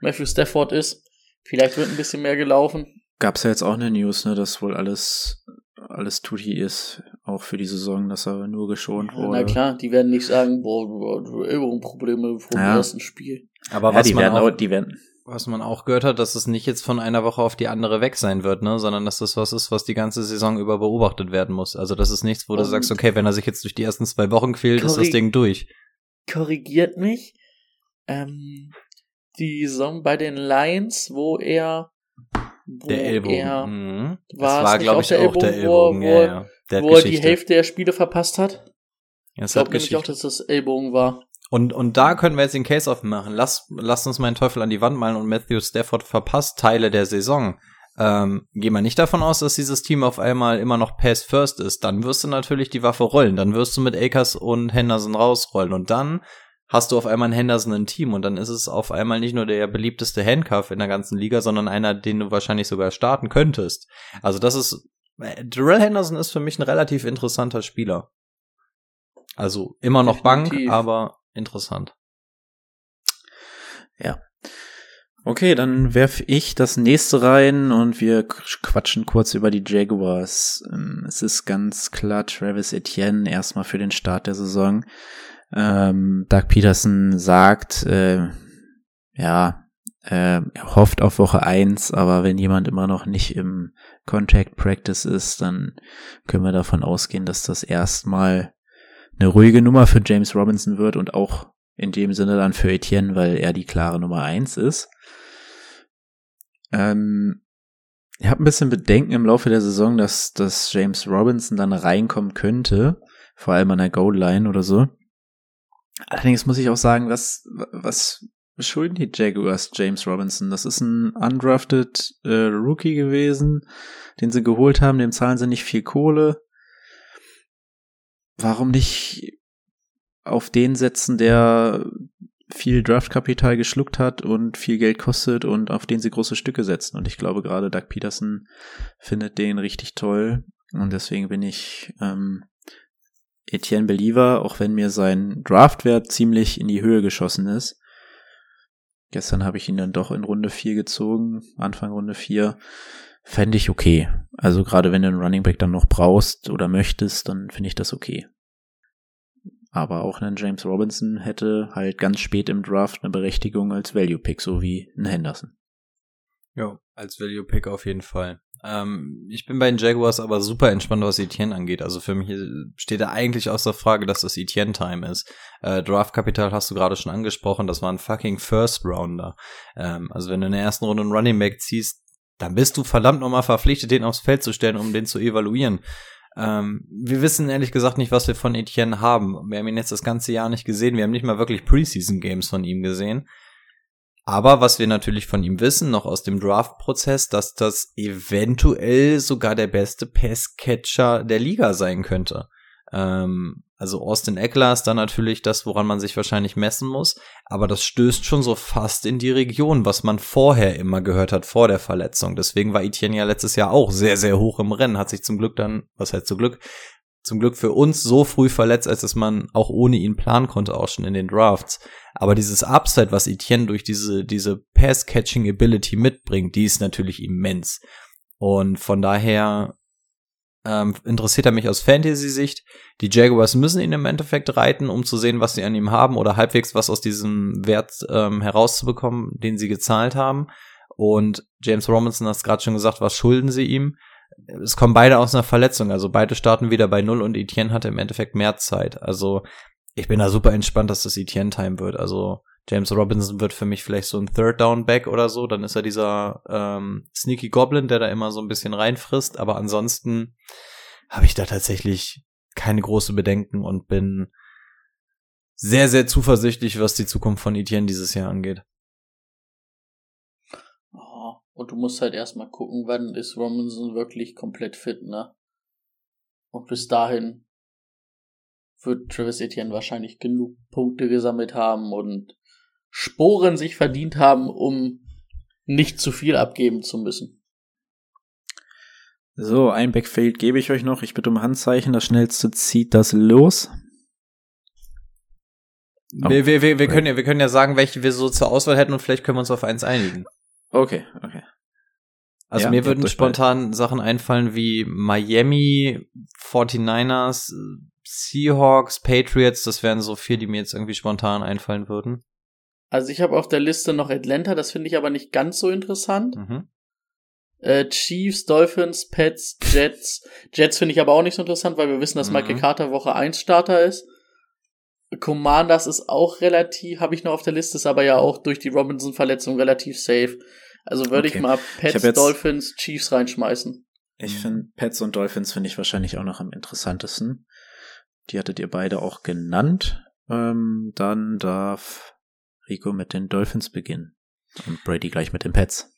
Matthew Stafford ist. Vielleicht wird ein bisschen mehr gelaufen. Gab's ja jetzt auch eine News, ne, dass wohl alles, alles Tutti ist, auch für die Saison, dass er nur geschont wurde. Na klar, die werden nicht sagen, boah, du Ellbogenprobleme vor dem Ja. ersten Spiel. Aber ja, was die man werden auch, auch, die werden, was man auch gehört hat, dass es nicht jetzt von einer Woche auf die andere weg sein wird, ne, sondern dass das was ist, was die ganze Saison über beobachtet werden muss. Also das ist nichts, wo du Und- sagst, okay, wenn er sich jetzt durch die ersten zwei Wochen quält, ist das Ding durch. Korrigiert mich, ähm, die Saison bei den Lions, wo er wo Der Ellbogen. er mhm. War war, glaube ich, der auch der Ellbogen, Ellbogen. wo- ja, ja. Der wo er die. Hälfte der Spiele verpasst hat. Ja, Ich glaube nämlich auch, dass das Ellbogen war. Und, und da können wir jetzt den Case aufmachen. Lass, lass uns meinen Teufel an die Wand malen und Matthew Stafford verpasst Teile der Saison. Ähm, geh mal nicht davon aus, dass dieses Team auf einmal immer noch Pass First ist. Dann wirst du natürlich die Waffe rollen. Dann wirst du mit Akers und Henderson rausrollen. Und dann hast du auf einmal einen Henderson im Team. Und dann ist es auf einmal nicht nur der beliebteste Handcuff in der ganzen Liga, sondern einer, den du wahrscheinlich sogar starten könntest. Also das ist, äh, Darrell Henderson ist für mich ein relativ interessanter Spieler. Also immer noch Definitiv. Bank, aber interessant. Okay, dann werf ich das nächste rein und wir quatschen kurz über die Jaguars. Ähm, Es ist ganz klar Travis Etienne erstmal für den Start der Saison. Ähm, Doug Peterson sagt, äh, ja, äh, er hofft auf Woche eins, aber wenn jemand immer noch nicht im Contact Practice ist, dann können wir davon ausgehen, dass das erstmal eine ruhige Nummer für James Robinson wird und auch in dem Sinne dann für Etienne, weil er die klare Nummer eins ist. Ähm, ich habe ein bisschen Bedenken im Laufe der Saison, dass, dass James Robinson dann reinkommen könnte, vor allem an der Goal-Line oder so. Allerdings muss ich auch sagen, was, was schulden die Jaguars James Robinson? Das ist ein undrafted äh, Rookie gewesen, den sie geholt haben, dem zahlen sie nicht viel Kohle. Warum nicht auf den setzen, der viel Draftkapital geschluckt hat und viel Geld kostet und auf den sie große Stücke setzen. Und ich glaube gerade Doug Peterson findet den richtig toll. Und deswegen bin ich ähm, Etienne Believer, auch wenn mir sein Draftwert ziemlich in die Höhe geschossen ist. Gestern habe ich ihn dann doch in Runde 4 gezogen, Anfang Runde 4. Fände ich okay. Also gerade wenn du einen Running Back dann noch brauchst oder möchtest, dann finde ich das okay. Aber auch ein James Robinson hätte halt ganz spät im Draft eine Berechtigung als Value Pick, so wie ein Henderson. Ja, als Value Pick auf jeden Fall. Ähm, ich bin bei den Jaguars aber super entspannt, was Etienne angeht. Also für mich steht da eigentlich außer Frage, dass das Etienne-Time ist. Äh, Draft-Kapital hast du gerade schon angesprochen, das war ein fucking First-Rounder. Ähm, also wenn du in der ersten Runde einen Running Back ziehst, dann bist du verdammt nochmal verpflichtet, den aufs Feld zu stellen, um den zu evaluieren. Ähm, wir wissen ehrlich gesagt nicht, was wir von Etienne haben. Wir haben ihn jetzt das ganze Jahr nicht gesehen. Wir haben nicht mal wirklich Preseason-Games von ihm gesehen. Aber was wir natürlich von ihm wissen, noch aus dem Draft-Prozess, dass das eventuell sogar der beste Pass-Catcher der Liga sein könnte. Ähm, also Austin Eckler ist dann natürlich das, woran man sich wahrscheinlich messen muss. Aber das stößt schon so fast in die Region, was man vorher immer gehört hat, vor der Verletzung. Deswegen war Etienne ja letztes Jahr auch sehr, sehr hoch im Rennen. Hat sich zum Glück dann, was heißt zum Glück, zum Glück für uns so früh verletzt, als dass man auch ohne ihn planen konnte, auch schon in den Drafts. Aber dieses Upside, was Etienne durch diese, diese Pass-Catching-Ability mitbringt, die ist natürlich immens. Und von daher ähm, interessiert er mich aus Fantasy-Sicht. Die Jaguars müssen ihn im Endeffekt reiten, um zu sehen, was sie an ihm haben oder halbwegs was aus diesem Wert ähm, herauszubekommen, den sie gezahlt haben. Und James Robinson hat gerade schon gesagt, was schulden sie ihm? Es kommen beide aus einer Verletzung, also beide starten wieder bei Null und Etienne hatte im Endeffekt mehr Zeit. Also ich bin da super entspannt, dass das Etienne-Time wird. Also James Robinson wird für mich vielleicht so ein Third Down Back oder so. Dann ist er dieser ähm, Sneaky Goblin, der da immer so ein bisschen reinfrisst. Aber ansonsten habe ich da tatsächlich keine große Bedenken und bin sehr, sehr zuversichtlich, was die Zukunft von Etienne dieses Jahr angeht. Oh, und du musst halt erstmal gucken, wann ist Robinson wirklich komplett fit, ne? Und bis dahin wird Travis Etienne wahrscheinlich genug Punkte gesammelt haben und Sporen sich verdient haben, um nicht zu viel abgeben zu müssen. So, ein Backfield gebe ich euch noch. Ich bitte um Handzeichen. Das schnellste zieht das los. Oh, wir, wir, wir, wir, können ja, wir können ja sagen, welche wir so zur Auswahl hätten und vielleicht können wir uns auf eins einigen. Okay, okay. Also ja, mir würden spontan Sachen einfallen wie Miami, 49ers, Seahawks, Patriots, das wären so vier, die mir jetzt irgendwie spontan einfallen würden. Also ich habe auf der Liste noch Atlanta, das finde ich aber nicht ganz so interessant. Mhm. Äh, Chiefs, Dolphins, Pets, Jets. Jets finde ich aber auch nicht so interessant, weil wir wissen, dass mhm. Michael Carter Woche 1 Starter ist. Commanders ist auch relativ, habe ich noch auf der Liste, ist aber ja auch durch die Robinson-Verletzung relativ safe. Also würde Okay. ich mal Ich Pets, jetzt- Dolphins, Chiefs reinschmeißen. Ich finde Pets und Dolphins finde ich wahrscheinlich auch noch am interessantesten. Die hattet ihr beide auch genannt. Ähm, dann darf Rico mit den Dolphins beginnen. Und Brady gleich mit den Pets.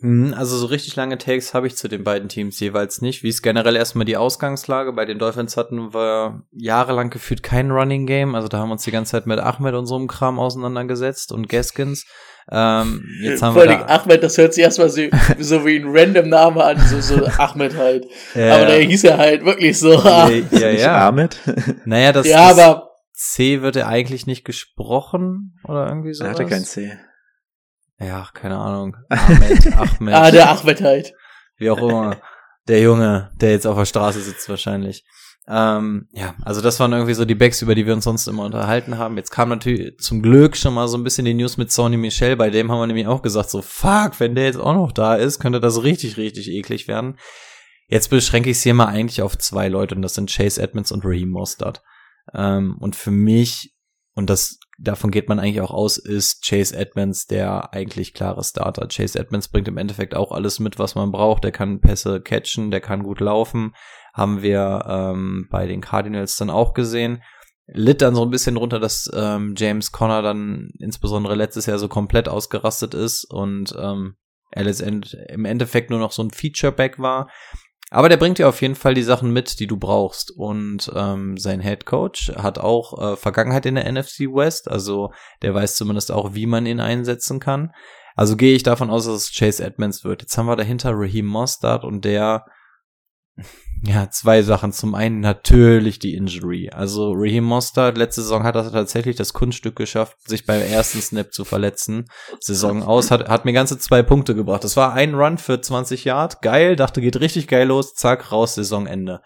Hm, Also so richtig lange Takes habe ich zu den beiden Teams jeweils nicht. Wie ist generell erstmal die Ausgangslage? Bei den Dolphins hatten wir jahrelang gefühlt kein Running Game. Also da haben wir uns die ganze Zeit mit Ahmed und so einem Kram auseinandergesetzt und Gaskins. Ähm, jetzt haben Vor wir allem da, Ahmed, das hört sich erstmal so, so wie ein random Name an, so, so Ahmed halt. Ja, aber der hieß ja halt wirklich so. ja, ja, ja. Ahmed? Naja, das, ja, das aber C wird ja eigentlich nicht gesprochen oder irgendwie so. er hatte kein C. Ja, keine Ahnung. Ahmed, Ahmed. ah, der Ahmed halt. wie auch immer. Der Junge, der jetzt auf der Straße sitzt wahrscheinlich. Ähm, ja, also das waren irgendwie so die Backs, über die wir uns sonst immer unterhalten haben. Jetzt kam natürlich zum Glück schon mal so ein bisschen die News mit Sony Michel. Bei dem haben wir nämlich auch gesagt, so fuck, wenn der jetzt auch noch da ist, könnte das richtig, richtig eklig werden. Jetzt beschränke ich es hier mal eigentlich auf zwei Leute und das sind Chase Edmonds und Raheem Mostert. Ähm, und für mich, und das davon geht man eigentlich auch aus, ist Chase Edmonds der eigentlich klare Starter. Chase Edmonds bringt im Endeffekt auch alles mit, was man braucht. Der kann Pässe catchen, der kann gut laufen. Haben wir ähm, bei den Cardinals dann auch gesehen. Litt dann so ein bisschen drunter, dass ähm, James Conner dann insbesondere letztes Jahr so komplett ausgerastet ist und ähm, er im Endeffekt nur noch so ein Featureback war. Aber der bringt dir auf jeden Fall die Sachen mit, die du brauchst. Und ähm, sein Head Coach hat auch äh, Vergangenheit in der NFC West, also der weiß zumindest auch, wie man ihn einsetzen kann. Also gehe ich davon aus, dass es Chase Edmonds wird. Jetzt haben wir dahinter Raheem Mostard und der ja, zwei Sachen. Zum einen natürlich die Injury. Also Raheem Mostard, letzte Saison hat er tatsächlich das Kunststück geschafft, sich beim ersten Snap zu verletzen. Saison aus, hat, hat mir ganze zwei Punkte gebracht. Das war ein Run für 20 Yard. Geil, dachte, geht richtig geil los. Zack, raus, Saisonende.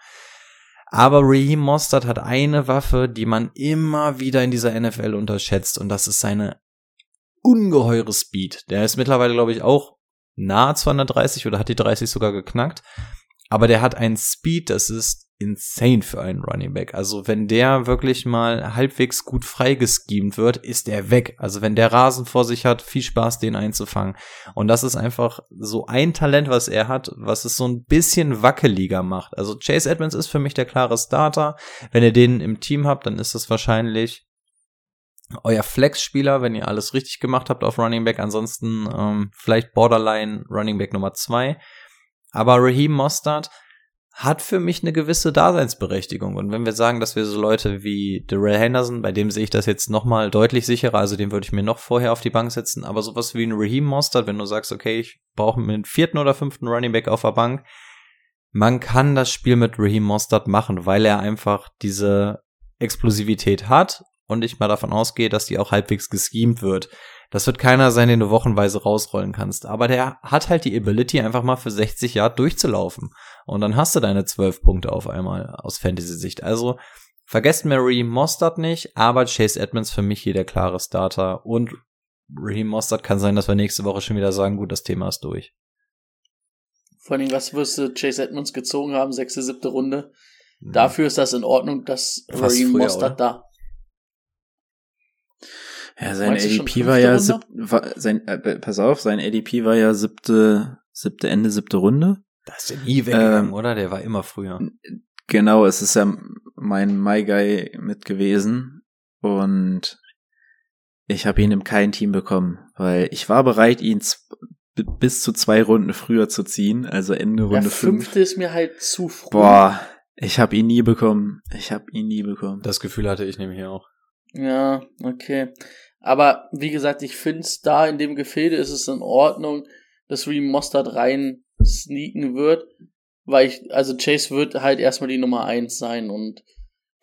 Aber Raheem Mostard hat eine Waffe, die man immer wieder in dieser NFL unterschätzt. Und das ist seine ungeheure Speed. Der ist mittlerweile, glaube ich, auch nahe 230 oder hat die 30 sogar geknackt. Aber der hat einen Speed, das ist insane für einen Running Back. Also wenn der wirklich mal halbwegs gut freigeschemt wird, ist der weg. Also wenn der Rasen vor sich hat, viel Spaß, den einzufangen. Und das ist einfach so ein Talent, was er hat, was es so ein bisschen wackeliger macht. Also Chase Edmonds ist für mich der klare Starter. Wenn ihr den im Team habt, dann ist das wahrscheinlich euer Flex-Spieler, wenn ihr alles richtig gemacht habt auf Running Back. Ansonsten ähm, vielleicht Borderline Running Back Nummer zwei. Aber Raheem Mostard hat für mich eine gewisse Daseinsberechtigung. Und wenn wir sagen, dass wir so Leute wie Darrell Henderson, bei dem sehe ich das jetzt nochmal deutlich sicherer, also den würde ich mir noch vorher auf die Bank setzen, aber sowas wie ein Raheem Mostard, wenn du sagst, okay, ich brauche einen vierten oder fünften Running Back auf der Bank, man kann das Spiel mit Raheem Mostard machen, weil er einfach diese Explosivität hat und ich mal davon ausgehe, dass die auch halbwegs geschemt wird. Das wird keiner sein, den du wochenweise rausrollen kannst. Aber der hat halt die Ability, einfach mal für 60 Yard durchzulaufen. Und dann hast du deine 12 Punkte auf einmal aus Fantasy-Sicht. Also vergesst Mary Mostard nicht, aber Chase Edmonds für mich hier der klare Starter. Und Raheem Mostard kann sein, dass wir nächste Woche schon wieder sagen, gut, das Thema ist durch. Vor allem, was wirst du Chase Edmonds gezogen haben, sechste, siebte Runde? Dafür ist das in Ordnung, dass Fast Raheem früher, Mostard da. Ja, sein Meinst ADP war ja sieb, war, sein, äh, pass auf, sein ADP war ja siebte, siebte Ende siebte Runde. Das ist ja nie weggegangen, Ähm, oder? Der war immer früher. Genau, es ist ja mein My Guy mit gewesen und ich habe ihn im kein Team bekommen, weil ich war bereit, ihn bis zu zwei Runden früher zu ziehen, also Ende Runde fünf. fünfte ist mir halt zu früh. Boah, ich habe ihn nie bekommen. Ich habe ihn nie bekommen. Das Gefühl hatte ich nämlich auch. Ja, okay. Aber wie gesagt, ich finde es da in dem Gefilde ist es in Ordnung, dass Mostard rein sneaken wird, weil ich, also Chase wird halt erstmal die Nummer eins sein und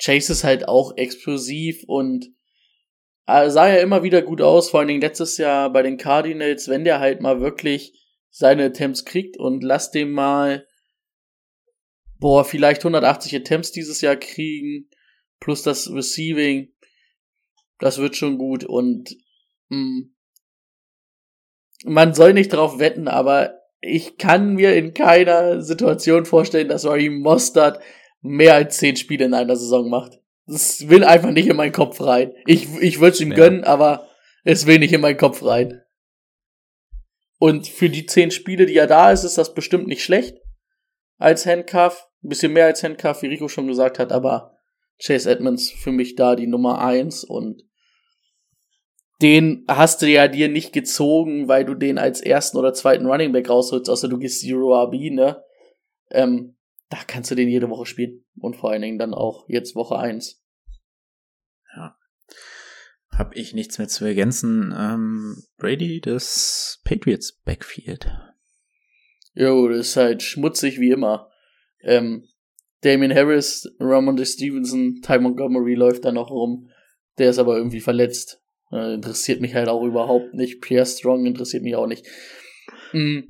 Chase ist halt auch explosiv und äh, sah ja immer wieder gut aus, vor allen Dingen letztes Jahr bei den Cardinals, wenn der halt mal wirklich seine Attempts kriegt und lass dem mal, boah, vielleicht 180 Attempts dieses Jahr kriegen, plus das Receiving, das wird schon gut und mh, man soll nicht drauf wetten, aber ich kann mir in keiner Situation vorstellen, dass Raheem Mostard mehr als zehn Spiele in einer Saison macht. Das will einfach nicht in meinen Kopf rein. Ich, ich würde es ihm Ja. gönnen, aber es will nicht in meinen Kopf rein. Und für die zehn Spiele, die er da ist, ist das bestimmt nicht schlecht. Als Handcuff. Ein bisschen mehr als Handcuff, wie Rico schon gesagt hat, aber Chase Edmonds für mich da die Nummer eins und den hast du ja dir nicht gezogen, weil du den als ersten oder zweiten Running Back rausholst, außer du gehst Zero RB, ne? Ähm, da kannst du den jede Woche spielen. Und vor allen Dingen dann auch jetzt Woche eins. Hab ich nichts mehr zu ergänzen. Ähm, Brady, das Patriots Backfield. Jo, das ist halt schmutzig wie immer. Ähm, Damien Harris, Ramondre Stevenson, Ty Montgomery läuft da noch rum. Der ist aber irgendwie verletzt. Äh, interessiert mich halt auch überhaupt nicht. Pierre Strong interessiert mich auch nicht. Mm.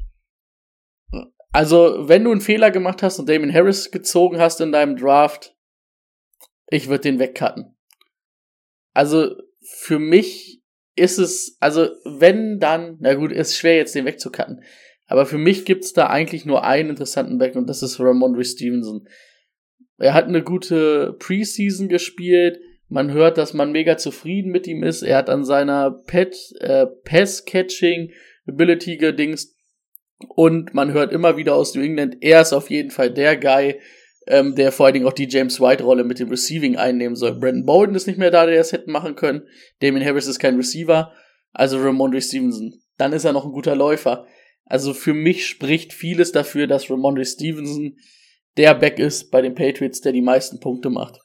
Also, wenn du einen Fehler gemacht hast und Damien Harris gezogen hast in deinem Draft, ich würde den wegcutten. Also, für mich ist es, also, wenn dann, na gut, ist schwer jetzt den wegzucutten. Aber für mich gibt's da eigentlich nur einen interessanten Back und das ist Ramondre Stevenson. Er hat eine gute Preseason gespielt. Man hört, dass man mega zufrieden mit ihm ist. Er hat an seiner Pet, äh, Pass-Catching Ability gedingst. Und man hört immer wieder aus New England, er ist auf jeden Fall der Guy, ähm, der vor allen Dingen auch die James White-Rolle mit dem Receiving einnehmen soll. Brandon Bolden ist nicht mehr da, der es hätte machen können. Damien Harris ist kein Receiver. Also Ramondre Stevenson. Dann ist er noch ein guter Läufer. Also für mich spricht vieles dafür, dass Ramondre Stevenson der Back ist bei den Patriots, der die meisten Punkte macht.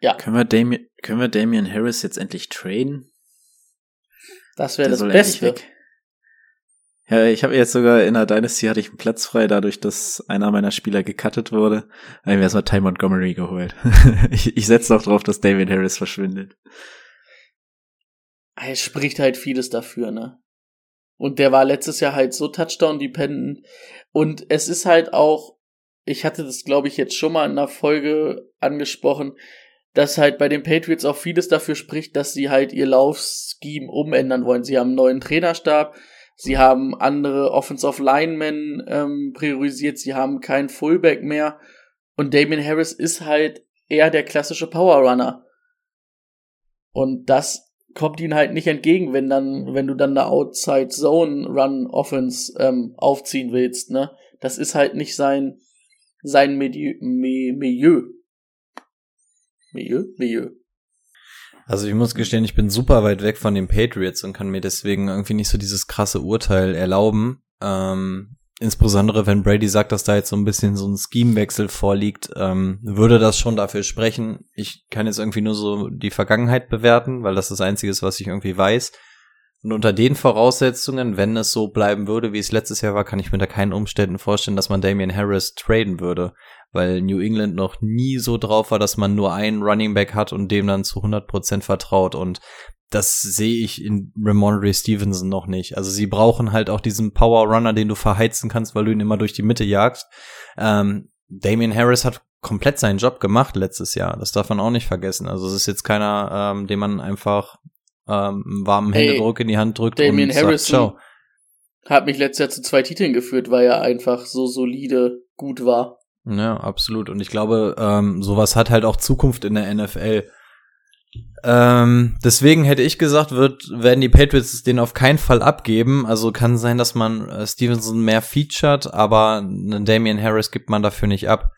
Ja, Können wir, Damien, können wir Damian Harris jetzt endlich traden? das wäre das Beste. Ja, ich habe jetzt sogar in der Dynasty hatte ich einen Platz frei, dadurch, dass einer meiner Spieler gecuttet wurde. Habe ich mir erstmal Ty Montgomery geholt. ich ich setze noch drauf, dass David Harris verschwindet. Es spricht halt vieles dafür, ne? Und der war letztes Jahr halt so Touchdown-dependent. Und es ist halt auch, ich hatte das, glaube ich, jetzt schon mal in einer Folge angesprochen, dass halt bei den Patriots auch vieles dafür spricht, dass sie halt ihr Laufscheme umändern wollen. Sie haben einen neuen Trainerstab, sie haben andere Offensive Linemen ähm, priorisiert, sie haben keinen Fullback mehr. Und Damien Harris ist halt eher der klassische Power Runner. Und das kommt ihnen halt nicht entgegen, wenn dann, wenn du dann eine Outside Zone Run Offense ähm, aufziehen willst, ne? Das ist halt nicht sein sein Milieu. Mi- Milieu. Milieu? Milieu. Also ich muss gestehen, ich bin super weit weg von den Patriots und kann mir deswegen irgendwie nicht so dieses krasse Urteil erlauben. Ähm, insbesondere wenn Brady sagt, dass da jetzt so ein bisschen so ein Schemewechsel vorliegt, ähm, würde das schon dafür sprechen. Ich kann jetzt irgendwie nur so die Vergangenheit bewerten, weil das das Einzige ist, was ich irgendwie weiß. Und unter den Voraussetzungen, wenn es so bleiben würde, wie es letztes Jahr war, kann ich mir da keinen Umständen vorstellen, dass man Damian Harris traden würde, weil New England noch nie so drauf war, dass man nur einen Running Back hat und dem dann zu 100% vertraut und das sehe ich in Ramondre Stevenson noch nicht. Also sie brauchen halt auch diesen Power Runner, den du verheizen kannst, weil du ihn immer durch die Mitte jagst. Ähm, Damian Harris hat komplett seinen Job gemacht letztes Jahr. Das darf man auch nicht vergessen. Also es ist jetzt keiner, ähm, dem man einfach ähm, einen warmen Ey, Händedruck in die Hand drückt Damien und sagt, Harrison ciao. hat mich letztes Jahr zu zwei Titeln geführt, weil er einfach so solide gut war. Ja, absolut. Und ich glaube, ähm, sowas hat halt auch Zukunft in der NFL. Ähm, deswegen hätte ich gesagt, wird, werden die Patriots den auf keinen Fall abgeben. Also kann sein, dass man äh, Stevenson mehr featured, aber einen Damian Harris gibt man dafür nicht ab.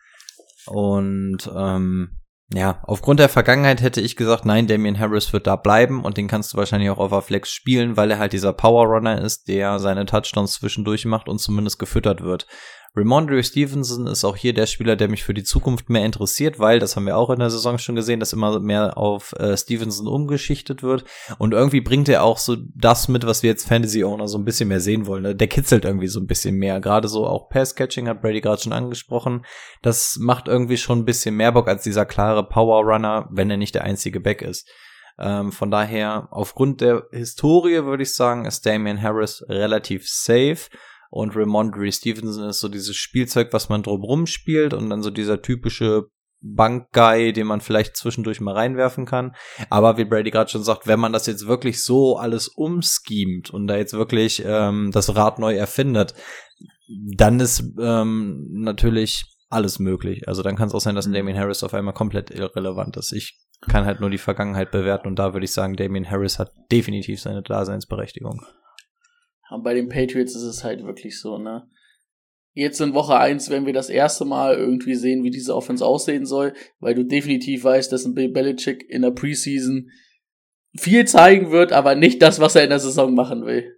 Und ähm, ja, aufgrund der Vergangenheit hätte ich gesagt, nein, Damian Harris wird da bleiben und den kannst du wahrscheinlich auch auf der Flex spielen, weil er halt dieser Power Runner ist, der seine Touchdowns zwischendurch macht und zumindest gefüttert wird. Ramondre Stevenson ist auch hier der Spieler, der mich für die Zukunft mehr interessiert, weil, das haben wir auch in der Saison schon gesehen, dass immer mehr auf äh, Stevenson umgeschichtet wird. Und irgendwie bringt er auch so das mit, was wir jetzt Fantasy Owner so ein bisschen mehr sehen wollen. Ne? Der kitzelt irgendwie so ein bisschen mehr. Gerade so auch Pass-Catching hat Brady gerade schon angesprochen. Das macht irgendwie schon ein bisschen mehr Bock als dieser klare Power Runner, wenn er nicht der einzige Back ist. Ähm, von daher, aufgrund der Historie würde ich sagen, ist Damian Harris relativ safe. Und Ramondre Stevenson ist so dieses Spielzeug, was man drumrum spielt und dann so dieser typische Bankguy, den man vielleicht zwischendurch mal reinwerfen kann. Aber wie Brady gerade schon sagt, wenn man das jetzt wirklich so alles umschemt und da jetzt wirklich ähm, das Rad neu erfindet, dann ist ähm, natürlich alles möglich. Also dann kann es auch sein, dass ein Damien Harris auf einmal komplett irrelevant ist. Ich kann halt nur die Vergangenheit bewerten und da würde ich sagen, Damien Harris hat definitiv seine Daseinsberechtigung. Und bei den Patriots ist es halt wirklich so, ne? Jetzt in Woche eins werden wir das erste Mal irgendwie sehen, wie diese Offense aussehen soll, weil du definitiv weißt, dass ein Bill Belichick in der Preseason viel zeigen wird, aber nicht das, was er in der Saison machen will.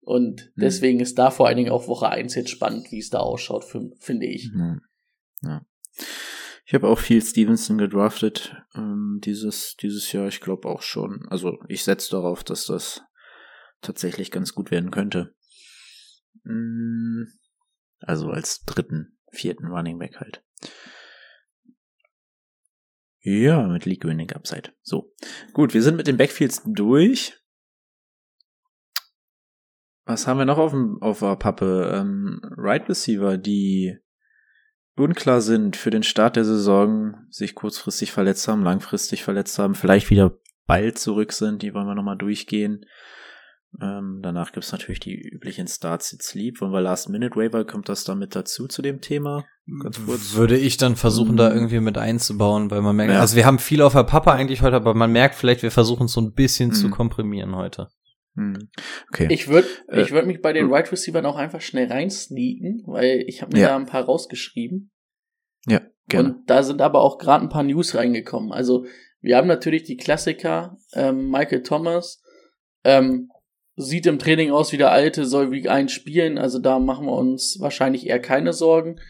Und hm. deswegen ist da vor allen Dingen auch Woche eins jetzt spannend, wie es da ausschaut, finde ich. Mhm. Ja. Ich habe auch viel Stevenson gedraftet ähm, dieses, dieses Jahr. Ich glaube auch schon. Also ich setze darauf, dass das tatsächlich ganz gut werden könnte. Mm, also als dritten, vierten Running Back halt. Ja, mit League Winning Upside. So. Gut, wir sind mit den Backfields durch. Was haben wir noch auf, dem, auf der Pappe? Ähm, right Receiver, die unklar sind für den Start der Saison, sich kurzfristig verletzt haben, langfristig verletzt haben, vielleicht wieder bald zurück sind, die wollen wir nochmal durchgehen. Ähm, danach gibt's natürlich die üblichen Starts It's Sleep. Wollen wir Last Minute Waiver, kommt das damit dazu zu dem Thema? Ganz kurz. Würde ich dann versuchen, mhm. da irgendwie mit einzubauen, weil man merkt, ja. also wir haben viel auf der Pappe eigentlich heute, aber man merkt vielleicht, wir versuchen es so ein bisschen mhm. zu komprimieren heute. Mhm. Okay. Ich würde äh, ich würd mich bei den Wide right Receivers auch einfach schnell reinsneaken, weil ich habe mir ja. da ein paar rausgeschrieben. Ja, gerne. Und da sind aber auch gerade ein paar News reingekommen. Also wir haben natürlich die Klassiker, ähm, Michael Thomas, ähm, sieht im Training aus wie der alte, soll wie ein spielen, also da machen wir uns wahrscheinlich eher keine Sorgen.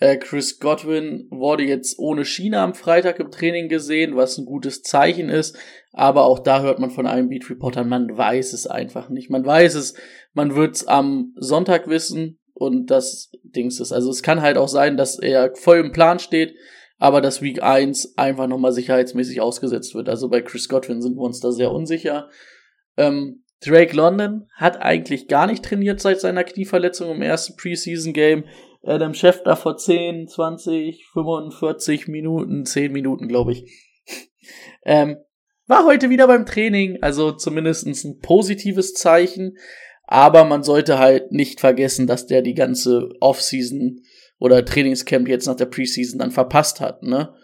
Äh, Chris Godwin wurde jetzt ohne Schiene am Freitag im Training gesehen, was ein gutes Zeichen ist, aber auch da hört man von einem Beat Reporter, man weiß es einfach nicht. Man weiß es, man wird es am Sonntag wissen und das Dings ist. Also es kann halt auch sein, dass er voll im Plan steht, aber dass Week 1 einfach nochmal sicherheitsmäßig ausgesetzt wird. Also bei Chris Godwin sind wir uns da sehr unsicher. Ähm, Drake London hat eigentlich gar nicht trainiert seit seiner Knieverletzung im ersten Preseason-Game. Adam Schefter vor 10, 20, 45 Minuten, 10 Minuten, glaube ich. ähm, war heute wieder beim Training, also zumindest ein positives Zeichen. Aber man sollte halt nicht vergessen, dass der die ganze Offseason oder Trainingscamp jetzt nach der Preseason dann verpasst hat, ne?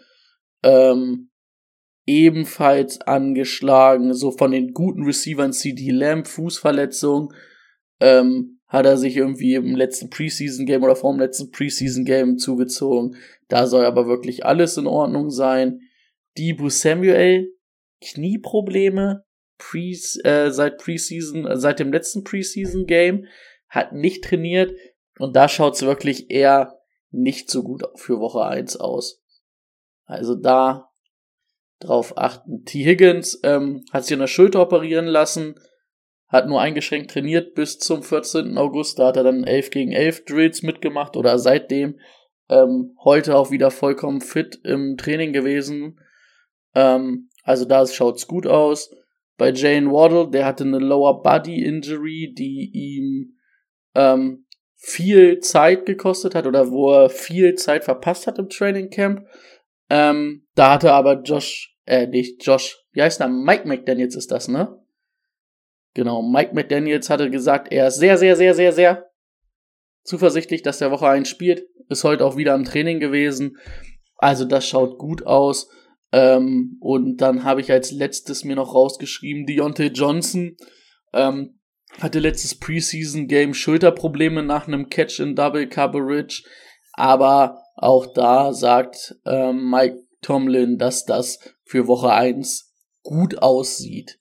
Ähm, ebenfalls angeschlagen, so von den guten Receivern CD Lamb, Fußverletzung, ähm, hat er sich irgendwie im letzten Preseason-Game oder vor dem letzten Preseason-Game zugezogen. Da soll aber wirklich alles in Ordnung sein. Debo Samuel, Knieprobleme, Pre äh, seit Preseason, äh, seit dem letzten Preseason-Game, hat nicht trainiert und da schaut's wirklich eher nicht so gut für Woche 1 aus. Also da drauf achten. T. Higgins ähm, hat sich an der Schulter operieren lassen, hat nur eingeschränkt trainiert bis zum 14. August. Da hat er dann 11 gegen 11 Drills mitgemacht oder seitdem ähm, heute auch wieder vollkommen fit im Training gewesen. Ähm, also da schaut's gut aus. Bei Jane Waddle, der hatte eine Lower Body Injury, die ihm ähm, viel Zeit gekostet hat oder wo er viel Zeit verpasst hat im Training Camp. Ähm, da hatte aber Josh, äh, nicht Josh, wie heißt der? Mike McDaniels ist das, ne? Genau, Mike McDaniels hatte gesagt, er ist sehr, sehr, sehr, sehr, sehr zuversichtlich, dass der Woche 1 spielt. Ist heute auch wieder im Training gewesen. Also das schaut gut aus. Ähm, und dann habe ich als letztes mir noch rausgeschrieben, Deontay Johnson ähm, hatte letztes Preseason-Game Schulterprobleme nach einem Catch in Double Coverage. Aber auch da sagt ähm, Mike Tomlin, dass das für Woche 1 gut aussieht.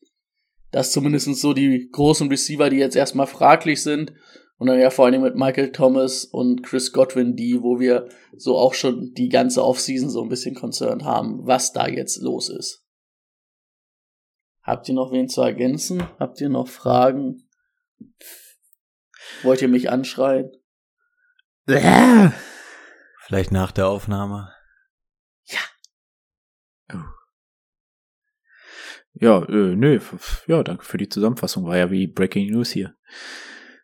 Dass zumindest so die großen Receiver, die jetzt erstmal fraglich sind, und dann ja vor allem mit Michael Thomas und Chris Godwin, die, wo wir so auch schon die ganze Offseason so ein bisschen concerned haben, was da jetzt los ist. Habt ihr noch wen zu ergänzen? Habt ihr noch Fragen? Wollt ihr mich anschreien? Vielleicht nach der Aufnahme. Ja. Oh. Ja, äh, nö, ja, danke für die Zusammenfassung. War ja wie Breaking News hier.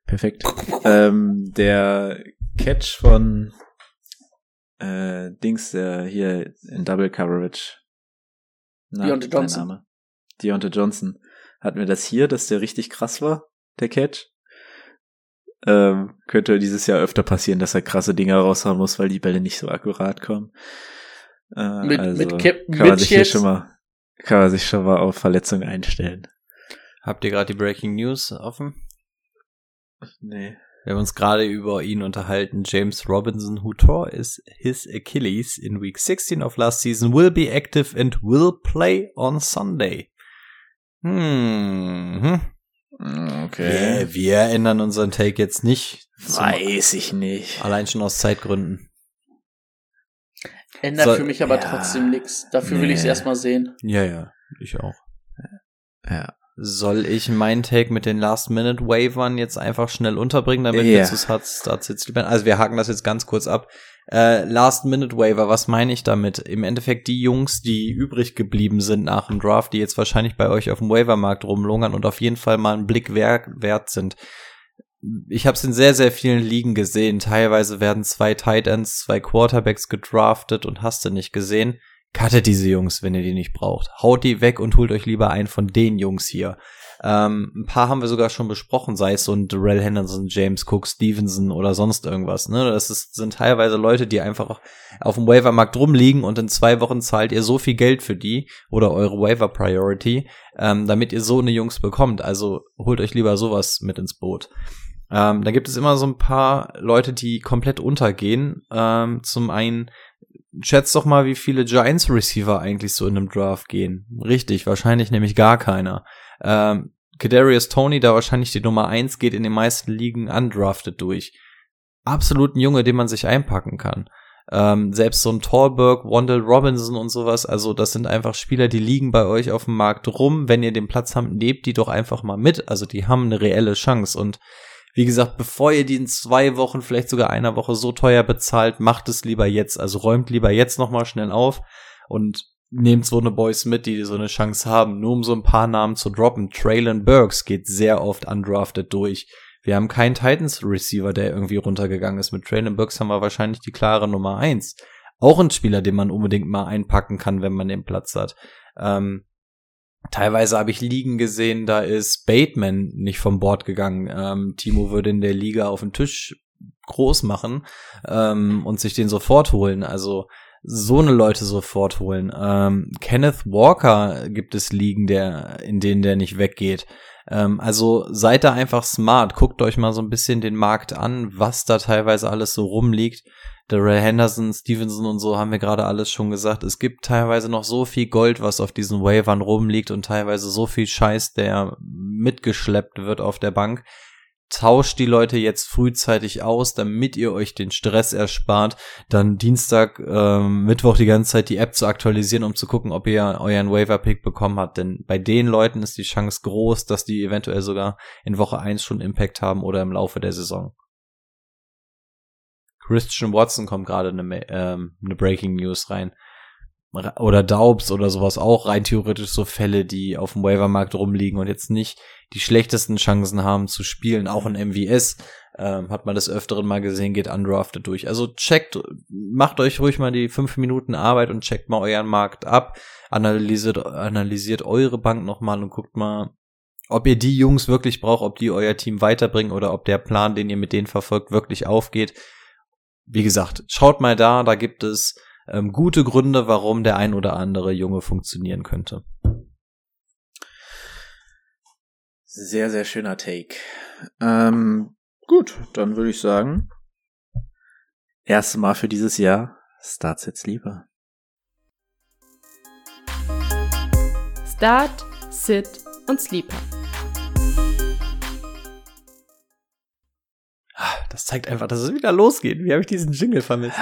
Perfekt. ähm, der Catch von äh, Dings, der hier in Double Coverage. Na, Deontay Johnson. Name. Deontay Johnson. Hatten wir das hier, dass der richtig krass war, der Catch? Ähm, könnte dieses Jahr öfter passieren, dass er krasse Dinger raushauen muss, weil die Bälle nicht so akkurat kommen. Äh, Mit- also mit Cap- kann man sich hier schon mal, kann man sich schon mal auf Verletzungen einstellen. Habt ihr gerade die Breaking News offen? Nee. Wir haben uns gerade über ihn unterhalten. James Robinson, who tore his, his Achilles in week 16 of last season, will be active and will play on Sunday. Hm. Okay. Wir, wir ändern unseren Take jetzt nicht. Weiß ich nicht. Allein schon aus Zeitgründen. Ändert Soll- für mich aber ja. trotzdem nichts. Dafür will ich es Nee. erstmal sehen. Ja, ja, ich auch. Ja. Soll ich meinen Take mit den Last-Minute-Wavern jetzt einfach schnell unterbringen, damit Ja. wir zu jetzt lieber. Also wir haken das jetzt ganz kurz ab. Äh, Last-Minute-Waiver, was meine ich damit? Im Endeffekt die Jungs, die übrig geblieben sind nach dem Draft, die jetzt wahrscheinlich bei euch auf dem Waivermarkt rumlungern und auf jeden Fall mal einen Blick wer wert sind. Ich habe es in sehr, sehr vielen Ligen gesehen. Teilweise werden zwei Tight Ends, zwei Quarterbacks gedraftet und hast du nicht gesehen. Cuttet diese Jungs, wenn ihr die nicht braucht. Haut die weg und holt euch lieber einen von den Jungs hier. Ähm, ein paar haben wir sogar schon besprochen, sei es so ein Darrell Henderson, James Cook, Stevenson oder sonst irgendwas. Ne? Das ist, sind teilweise Leute, die einfach auf dem Waivermarkt rumliegen und in zwei Wochen zahlt ihr so viel Geld für die oder eure Waiver Priority, ähm, damit ihr so eine Jungs bekommt. Also holt euch lieber sowas mit ins Boot. Ähm, da gibt es immer so ein paar Leute, die komplett untergehen. Ähm, zum einen schätzt doch mal, wie viele Giants Receiver eigentlich so in einem Draft gehen. Richtig, wahrscheinlich nämlich gar keiner. Ähm, Kadarius Tony, da wahrscheinlich die Nummer eins, geht in den meisten Ligen undrafted durch. Absolut ein Junge, den man sich einpacken kann. Ähm, selbst so ein Tallberg, Wandel Robinson und sowas, also das sind einfach Spieler, die liegen bei euch auf dem Markt rum. Wenn ihr den Platz habt, nehmt die doch einfach mal mit. Also die haben eine reelle Chance und wie gesagt, bevor ihr die in zwei Wochen, vielleicht sogar einer Woche so teuer bezahlt, macht es lieber jetzt. Also räumt lieber jetzt nochmal schnell auf und nehmt so eine Boys mit, die so eine Chance haben. Nur um so ein paar Namen zu droppen. Traylon Burks geht sehr oft undrafted durch. Wir haben keinen Titans Receiver, der irgendwie runtergegangen ist. Mit Traylon Burks haben wir wahrscheinlich die klare Nummer eins. Auch ein Spieler, den man unbedingt mal einpacken kann, wenn man den Platz hat. Ähm, Teilweise habe ich Ligen gesehen, da ist Bateman nicht vom Bord gegangen. Ähm, Timo würde in der Liga auf den Tisch groß machen ähm, und sich den sofort holen. Also so eine Leute sofort holen. Ähm, Kenneth Walker gibt es Ligen, der, in denen der nicht weggeht. Ähm, also seid da einfach smart. Guckt euch mal so ein bisschen den Markt an, was da teilweise alles so rumliegt. Darrell Henderson, Stevenson und so haben wir gerade alles schon gesagt. Es gibt teilweise noch so viel Gold, was auf diesen Wavern rumliegt und teilweise so viel Scheiß, der mitgeschleppt wird auf der Bank. Tauscht die Leute jetzt frühzeitig aus, damit ihr euch den Stress erspart, dann Dienstag, ähm, Mittwoch die ganze Zeit die App zu aktualisieren, um zu gucken, ob ihr euren Waiver-Pick bekommen habt. Denn bei den Leuten ist die Chance groß, dass die eventuell sogar in Woche 1 schon Impact haben oder im Laufe der Saison. Christian Watson kommt gerade eine, ähm, eine Breaking News rein. Oder Daubs oder sowas auch rein theoretisch so Fälle, die auf dem Waivermarkt rumliegen und jetzt nicht die schlechtesten Chancen haben zu spielen. Auch in MVS ähm, hat man des Öfteren mal gesehen, geht undrafted durch. Also checkt, macht euch ruhig mal die fünf Minuten Arbeit und checkt mal euren Markt ab, analysiert, analysiert eure Bank nochmal und guckt mal, ob ihr die Jungs wirklich braucht, ob die euer Team weiterbringen oder ob der Plan, den ihr mit denen verfolgt, wirklich aufgeht wie gesagt, schaut mal da, da gibt es ähm, gute Gründe, warum der ein oder andere Junge funktionieren könnte. Sehr, sehr schöner Take. Ähm, gut, dann würde ich sagen, erste Mal für dieses Jahr Starts jetzt lieber. Start, Sit und Sleeper. Das zeigt einfach, dass es wieder losgeht. Wie habe ich diesen Jingle vermisst?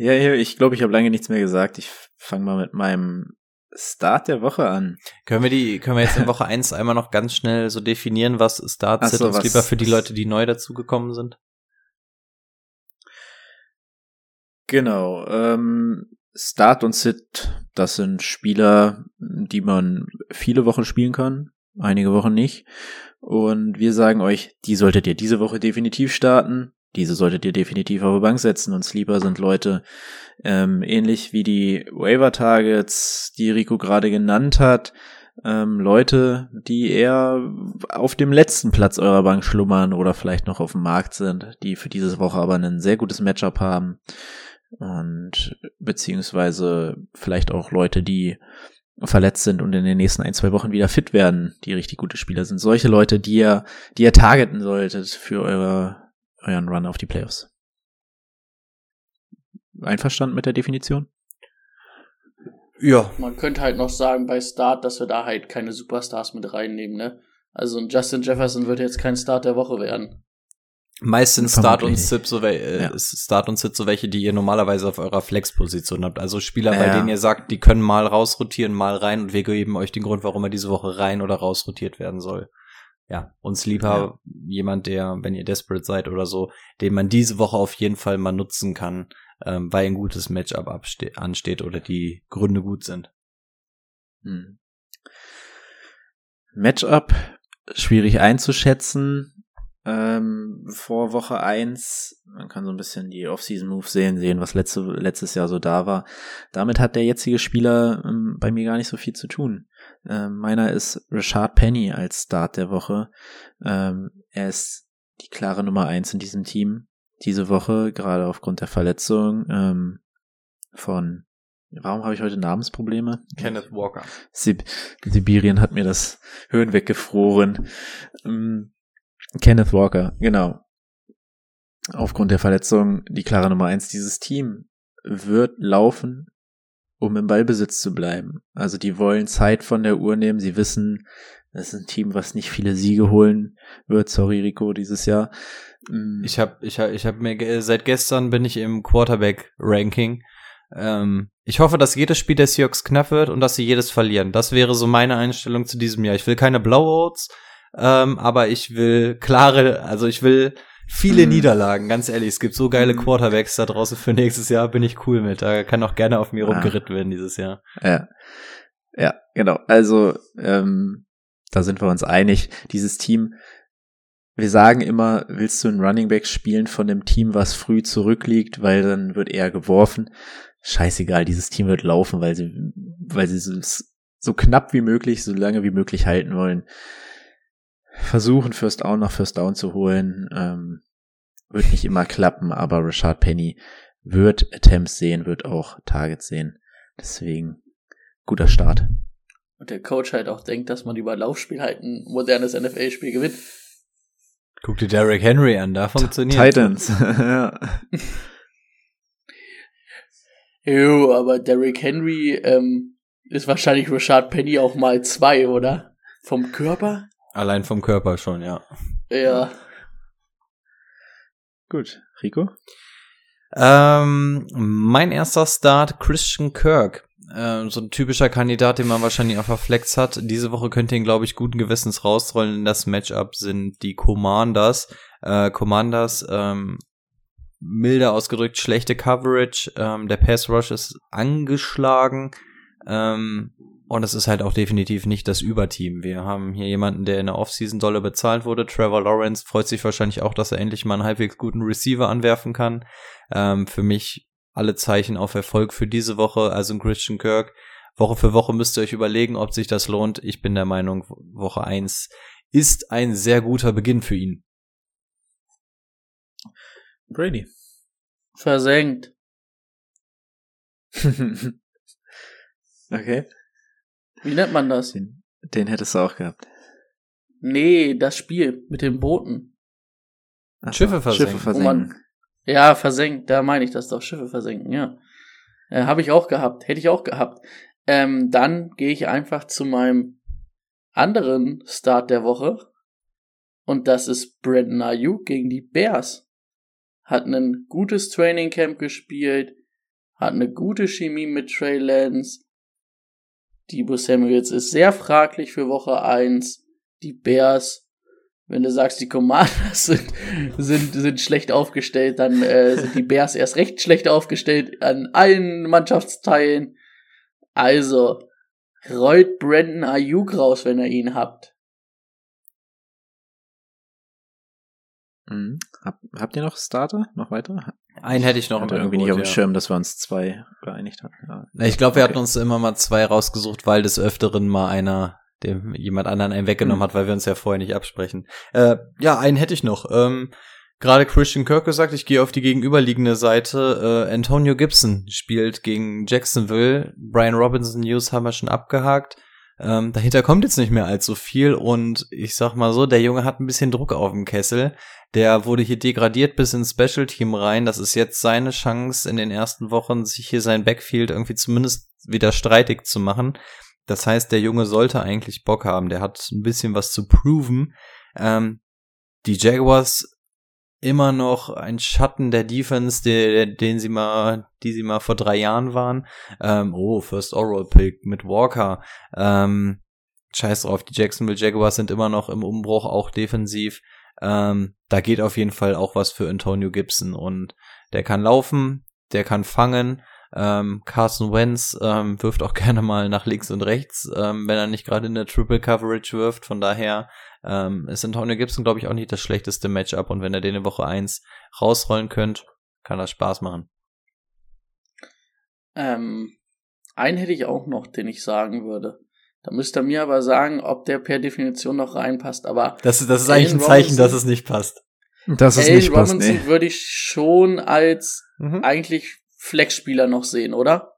Ja, ich glaube, ich habe lange nichts mehr gesagt. Ich fange mal mit meinem Start der Woche an. Können wir die, können wir jetzt in Woche 1 einmal noch ganz schnell so definieren, was Start, Sit so, und Sleeper für die Leute, die neu dazugekommen sind? Genau. Ähm, Start und Sit, das sind Spieler, die man viele Wochen spielen kann, einige Wochen nicht. Und wir sagen euch, die solltet ihr diese Woche definitiv starten. Diese solltet ihr definitiv auf die Bank setzen. Und Sleeper sind Leute, ähm, ähnlich wie die Waiver Targets, die Rico gerade genannt hat, ähm, Leute, die eher auf dem letzten Platz eurer Bank schlummern oder vielleicht noch auf dem Markt sind, die für diese Woche aber ein sehr gutes Matchup haben und beziehungsweise vielleicht auch Leute, die verletzt sind und in den nächsten ein, zwei Wochen wieder fit werden, die richtig gute Spieler sind. Solche Leute, die ihr, die ihr targeten solltet für eure, euren Run auf die Playoffs. Einverstanden mit der Definition? Ja. Man könnte halt noch sagen bei Start, dass wir da halt keine Superstars mit reinnehmen, ne? Also ein Justin Jefferson wird jetzt kein Start der Woche werden. Meistens Start und Sit so, äh, Ja. Start und Sit so welche, die ihr normalerweise auf eurer Flex-Position habt. Also Spieler, bei Ja. denen ihr sagt, die können mal rausrotieren, mal rein und wir geben euch den Grund, warum er diese Woche rein oder rausrotiert werden soll. Ja, uns lieber jemand, der, wenn ihr desperate seid oder so, den man diese Woche auf jeden Fall mal nutzen kann, ähm, weil ein gutes Matchup ansteht oder die Gründe gut sind. Hm. Matchup schwierig einzuschätzen. Ähm, vor Woche eins man kann so ein bisschen die Off-Season-Moves sehen, sehen, was letzte, letztes Jahr so da war. Damit hat der jetzige Spieler ähm, bei mir gar nicht so viel zu tun. Ähm, meiner ist Rashad Penny als Start der Woche. Ähm, er ist die klare Nummer eins in diesem Team diese Woche, gerade aufgrund der Verletzung ähm, von Warum habe ich heute Namensprobleme? Kenneth Walker. Sib Sibirien hat mir das Höhen weggefroren. Ähm, Kenneth Walker, genau. Aufgrund der Verletzung die klare Nummer eins. Dieses Team wird laufen, um im Ballbesitz zu bleiben. Also die wollen Zeit von der Uhr nehmen. Sie wissen, das ist ein Team, was nicht viele Siege holen wird. Sorry, Rico, dieses Jahr. Ähm, Ich habe ich hab, ich hab mir seit gestern bin ich im Quarterback Ranking. Ähm, ich hoffe, dass jedes Spiel der Seahawks knapp wird und dass sie jedes verlieren. Das wäre so meine Einstellung zu diesem Jahr. Ich will keine Blowouts, ähm, aber ich will klare, also ich will viele Mhm. Niederlagen. Ganz ehrlich, es gibt so geile Mhm. Quarterbacks da draußen für nächstes Jahr. Bin ich cool mit. Da kann auch gerne auf mir Ah. rumgeritten werden dieses Jahr. Ja. Ja, genau. Also, ähm, da sind wir uns einig. Dieses Team, wir sagen immer, willst du einen Running Back spielen von dem Team, was früh zurückliegt, weil dann wird er geworfen. Scheißegal, dieses Team wird laufen, weil sie, weil sie es so knapp wie möglich, so lange wie möglich halten wollen. Versuchen, First Down nach First Down zu holen. Ähm, wird nicht immer klappen, aber Rashad Penny wird Attempts sehen, wird auch Targets sehen. Deswegen guter Start. Und der Coach halt auch denkt, dass man über Laufspiel halt ein modernes NFL-Spiel gewinnt. Guck dir Derrick Henry an, da funktioniert. Titans. ja. Jo, aber Derrick Henry ähm, ist wahrscheinlich Rashad Penny auch mal zwei, oder? Vom Körper? Allein vom Körper schon, ja. Ja. Gut. Rico? Ähm, mein erster Start, Christian Kirk. Ähm, so ein typischer Kandidat, den man wahrscheinlich auf der Flex hat. Diese Woche könnt ihr ihn, glaube ich, guten Gewissens rausrollen. Das Matchup sind die Commanders. Äh, Commanders, ähm, milder ausgedrückt, schlechte Coverage. Ähm, der Pass Rush ist angeschlagen. Ähm, und es ist halt auch definitiv nicht das Überteam. Wir haben hier jemanden, der in der Offseason dolle bezahlt wurde. Trevor Lawrence freut sich wahrscheinlich auch, dass er endlich mal einen halbwegs guten Receiver anwerfen kann. Ähm, für mich alle Zeichen auf Erfolg für diese Woche, also ein Christian Kirk. Woche für Woche müsst ihr euch überlegen, ob sich das lohnt. Ich bin der Meinung, Woche eins ist ein sehr guter Beginn für ihn. Brady. Versenkt. okay. Wie nennt man das? Den, den hättest du auch gehabt. Nee, das Spiel mit den Booten. Ach Schiffe versenken. Schiffe versenken. man, ja, versenkt, da meine ich das doch. Schiffe versenken, ja. Äh, Habe ich auch gehabt, hätte ich auch gehabt. Ähm, dann gehe ich einfach zu meinem anderen Start der Woche. Und das ist Brandon Ayuk gegen die Bears. Hat ein gutes Training Camp gespielt, hat eine gute Chemie mit Trey Lance. Debo Samuels ist sehr fraglich für Woche 1. Die Bears, wenn du sagst, die Commanders sind, sind, sind schlecht aufgestellt, dann äh, sind die Bears erst recht schlecht aufgestellt an allen Mannschaftsteilen. Also, rollt Brandon Ayuk raus, wenn ihr ihn habt. Mhm. Hab, habt ihr noch Starter? Noch weiter? Einen hätte ich noch hatte irgendwie nicht auf dem ja. Schirm, dass wir uns zwei geeinigt hatten. Ja. Na, Ich glaube, wir Okay. hatten uns immer mal zwei rausgesucht, weil des Öfteren mal einer dem jemand anderen einen weggenommen hm. hat, weil wir uns ja vorher nicht absprechen. Äh, ja, einen hätte ich noch. Ähm, Gerade Christian Kirk gesagt, ich gehe auf die gegenüberliegende Seite. Äh, Antonio Gibson spielt gegen Jacksonville. Brian Robinson News haben wir schon abgehakt. Ähm, dahinter kommt jetzt nicht mehr allzu viel und ich sag mal so, der Junge hat ein bisschen Druck auf dem Kessel. Der wurde hier degradiert bis ins Special Team rein. Das ist jetzt seine Chance in den ersten Wochen, sich hier sein Backfield irgendwie zumindest wieder streitig zu machen. Das heißt, der Junge sollte eigentlich Bock haben. Der hat ein bisschen was zu proven. Ähm, die Jaguars immer noch ein Schatten der Defense, der, den sie mal, die sie mal vor drei Jahren waren. Ähm, oh, First Oral Pick mit Walker. Ähm, scheiß drauf, die Jacksonville Jaguars sind immer noch im Umbruch, auch defensiv. Ähm, da geht auf jeden Fall auch was für Antonio Gibson und der kann laufen, der kann fangen. Ähm, Carson Wentz ähm, wirft auch gerne mal nach links und rechts, ähm, wenn er nicht gerade in der Triple Coverage wirft. Von daher ähm, ist Antonio Gibson, glaube ich, auch nicht das schlechteste Matchup. Und wenn er den in Woche 1 rausrollen könnt, kann das Spaß machen. Ähm, einen hätte ich auch noch, den ich sagen würde. Da müsst ihr mir aber sagen, ob der per Definition noch reinpasst. Aber das, das ist eigentlich ein Zeichen, dass es nicht passt. Dass es nicht passt, Robinson nee. würde ich schon als mhm. eigentlich Flexspieler noch sehen, oder?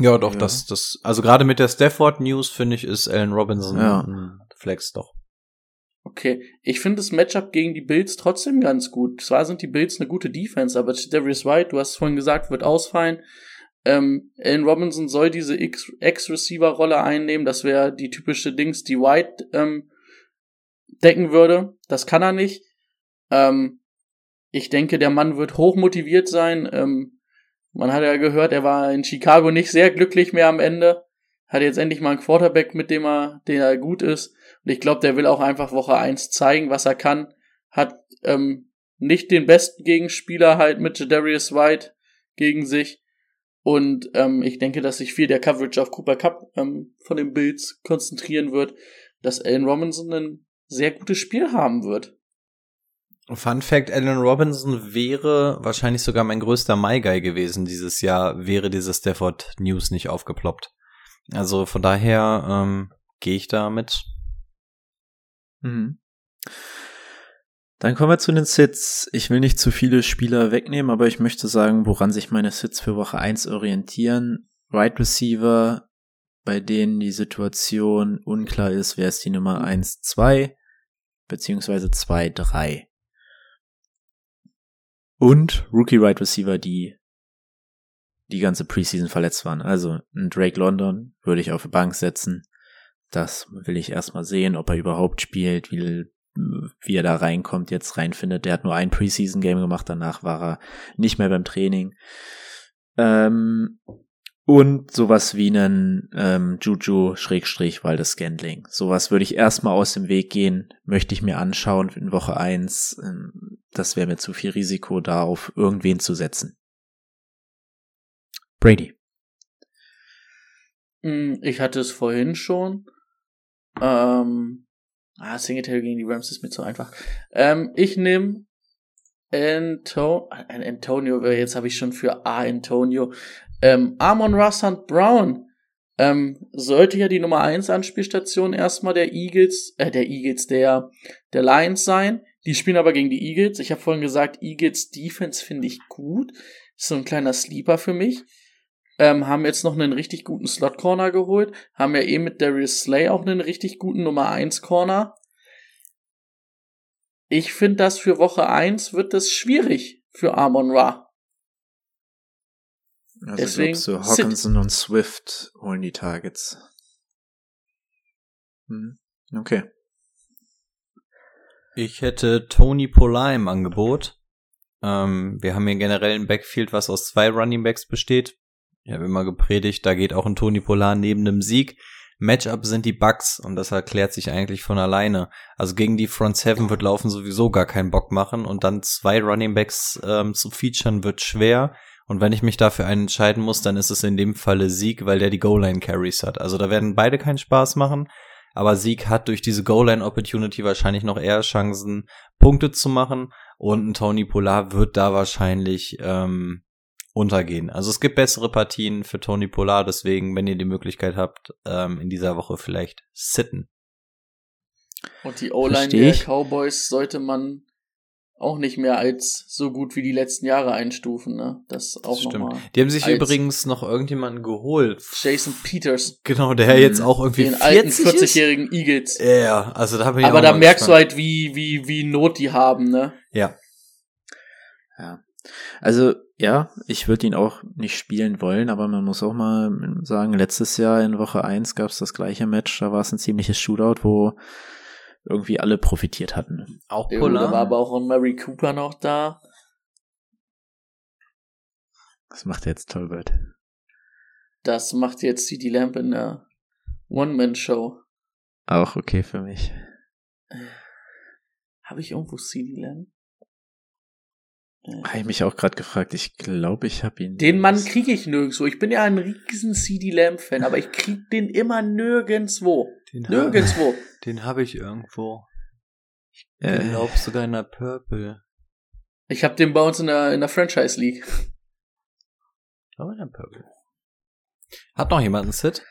Ja, doch, ja. das, das, also gerade mit der Stafford News finde ich, ist Allen Robinson ja. ein Flex doch. Okay, ich finde das Matchup gegen die Bills trotzdem ganz gut. Zwar sind die Bills eine gute Defense, aber Darius White, du hast es vorhin gesagt, wird ausfallen. Ähm, Allen Robinson soll diese X-Receiver-Rolle einnehmen. Das wäre die typische Dings, die White ähm, decken würde. Das kann er nicht. Ähm, ich denke, der Mann wird hoch motiviert sein. Ähm, man hat ja gehört, er war in Chicago nicht sehr glücklich mehr am Ende. Hat jetzt endlich mal einen Quarterback, mit dem er, den er gut ist. Und ich glaube, der will auch einfach Woche eins zeigen, was er kann. Hat ähm, nicht den besten Gegenspieler halt mit Darius White gegen sich. Und ähm, ich denke, dass sich viel der Coverage auf Cooper Cup ähm, von den Bills konzentrieren wird, dass Allen Robinson ein sehr gutes Spiel haben wird. Fun Fact, Allen Robinson wäre wahrscheinlich sogar mein größter My Guy gewesen dieses Jahr, wäre diese Stafford News nicht aufgeploppt. Also von daher ähm, gehe ich da mit Mhm. Dann kommen wir zu den Sits. Ich will nicht zu viele Spieler wegnehmen, aber ich möchte sagen, woran sich meine Sits für Woche 1 orientieren. Right Receiver, bei denen die Situation unklar ist, wer ist die Nummer 1, 2, beziehungsweise 2, 3. Und Rookie Right Receiver, die die ganze Preseason verletzt waren. Also ein Drake London würde ich auf die Bank setzen. Das will ich erstmal sehen, ob er überhaupt spielt, wie, wie er da reinkommt, jetzt reinfindet. Der hat nur ein Preseason-Game gemacht, danach war er nicht mehr beim Training. Ähm, und sowas wie einen ähm, Juju Schrägstrich Waldes Scandling. Sowas würde ich erstmal aus dem Weg gehen, möchte ich mir anschauen in Woche eins. Ähm, das wäre mir zu viel Risiko, da auf irgendwen zu setzen. Brady. Hm, ich hatte es vorhin schon. Ähm, ah, Singletary gegen die Rams ist mir zu einfach. Ähm, ich nehme Anto äh, Antonio, jetzt habe ich schon für A Antonio. Ähm, Amon Russand Brown ähm, sollte ja die Nummer 1 Anspielstation erstmal der Eagles, äh, der Eagles, der, der Lions sein. Die spielen aber gegen die Eagles. Ich habe vorhin gesagt, Eagles Defense finde ich gut. Ist so ein kleiner Sleeper für mich ähm, haben jetzt noch einen richtig guten Slot Corner geholt, haben ja eh mit Darius Slay auch einen richtig guten Nummer 1 Corner. Ich finde das für Woche 1 wird das schwierig für Amon Ra. Also Deswegen glaubst du, Hawkinson und Swift holen die Targets. Hm. Okay. Ich hätte Tony Polar im Angebot. Ähm, wir haben hier generell ein Backfield, was aus zwei Running Backs besteht. Ich habe immer gepredigt, da geht auch ein Tony Polar neben dem Sieg. Matchup sind die Bugs und das erklärt sich eigentlich von alleine. Also gegen die Front Seven wird Laufen sowieso gar keinen Bock machen und dann zwei Running Backs ähm, zu featuren wird schwer. Und wenn ich mich dafür einen entscheiden muss, dann ist es in dem Falle Sieg, weil der die Goal-Line Carries hat. Also da werden beide keinen Spaß machen. Aber Sieg hat durch diese Goal-Line Opportunity wahrscheinlich noch eher Chancen, Punkte zu machen. Und ein Tony Polar wird da wahrscheinlich ähm, untergehen. Also es gibt bessere Partien für Tony Pollard, deswegen, wenn ihr die Möglichkeit habt, ähm, in dieser Woche vielleicht sitten. Und die O-Line der. Cowboys sollte man auch nicht mehr als so gut wie die letzten Jahre einstufen, ne? Das auch Stimmt. nochmal. Die haben sich übrigens noch irgendjemanden geholt. Jason Peters, Genau, der jetzt auch irgendwie den alten 40 ist. 40-jährigen Eagles. Ja, ja, also da bin ich Aber auch da merkst du gespannt. halt, wie, wie, wie Not die haben, ne? Ja, Also ja, ich würde ihn auch nicht spielen wollen, aber man muss auch mal sagen, letztes Jahr in Woche 1 gab es das gleiche Match, da war es ein ziemliches Shootout, wo irgendwie alle profitiert hatten. auch Ja, gut, da war aber auch ein Mary Cooper noch da. Das macht jetzt Tolbert. Das macht jetzt CD Lamp in der One-Man-Show. Auch okay für mich. Habe ich irgendwo CD Lamp? Habe ich mich auch gerade gefragt. Ich glaube, ich habe ihn. Den Mann kriege ich nirgendwo. Ich bin ja ein riesen CD Lamp-Fan, aber ich krieg den immer nirgendwo. Den Nirgendwo. Den habe ich irgendwo. Ich Äh. glaube sogar in der Purple. Ich habe den bei uns in der, in der Franchise League. Ich glaube in der Purple. Hat noch jemand einen Sit?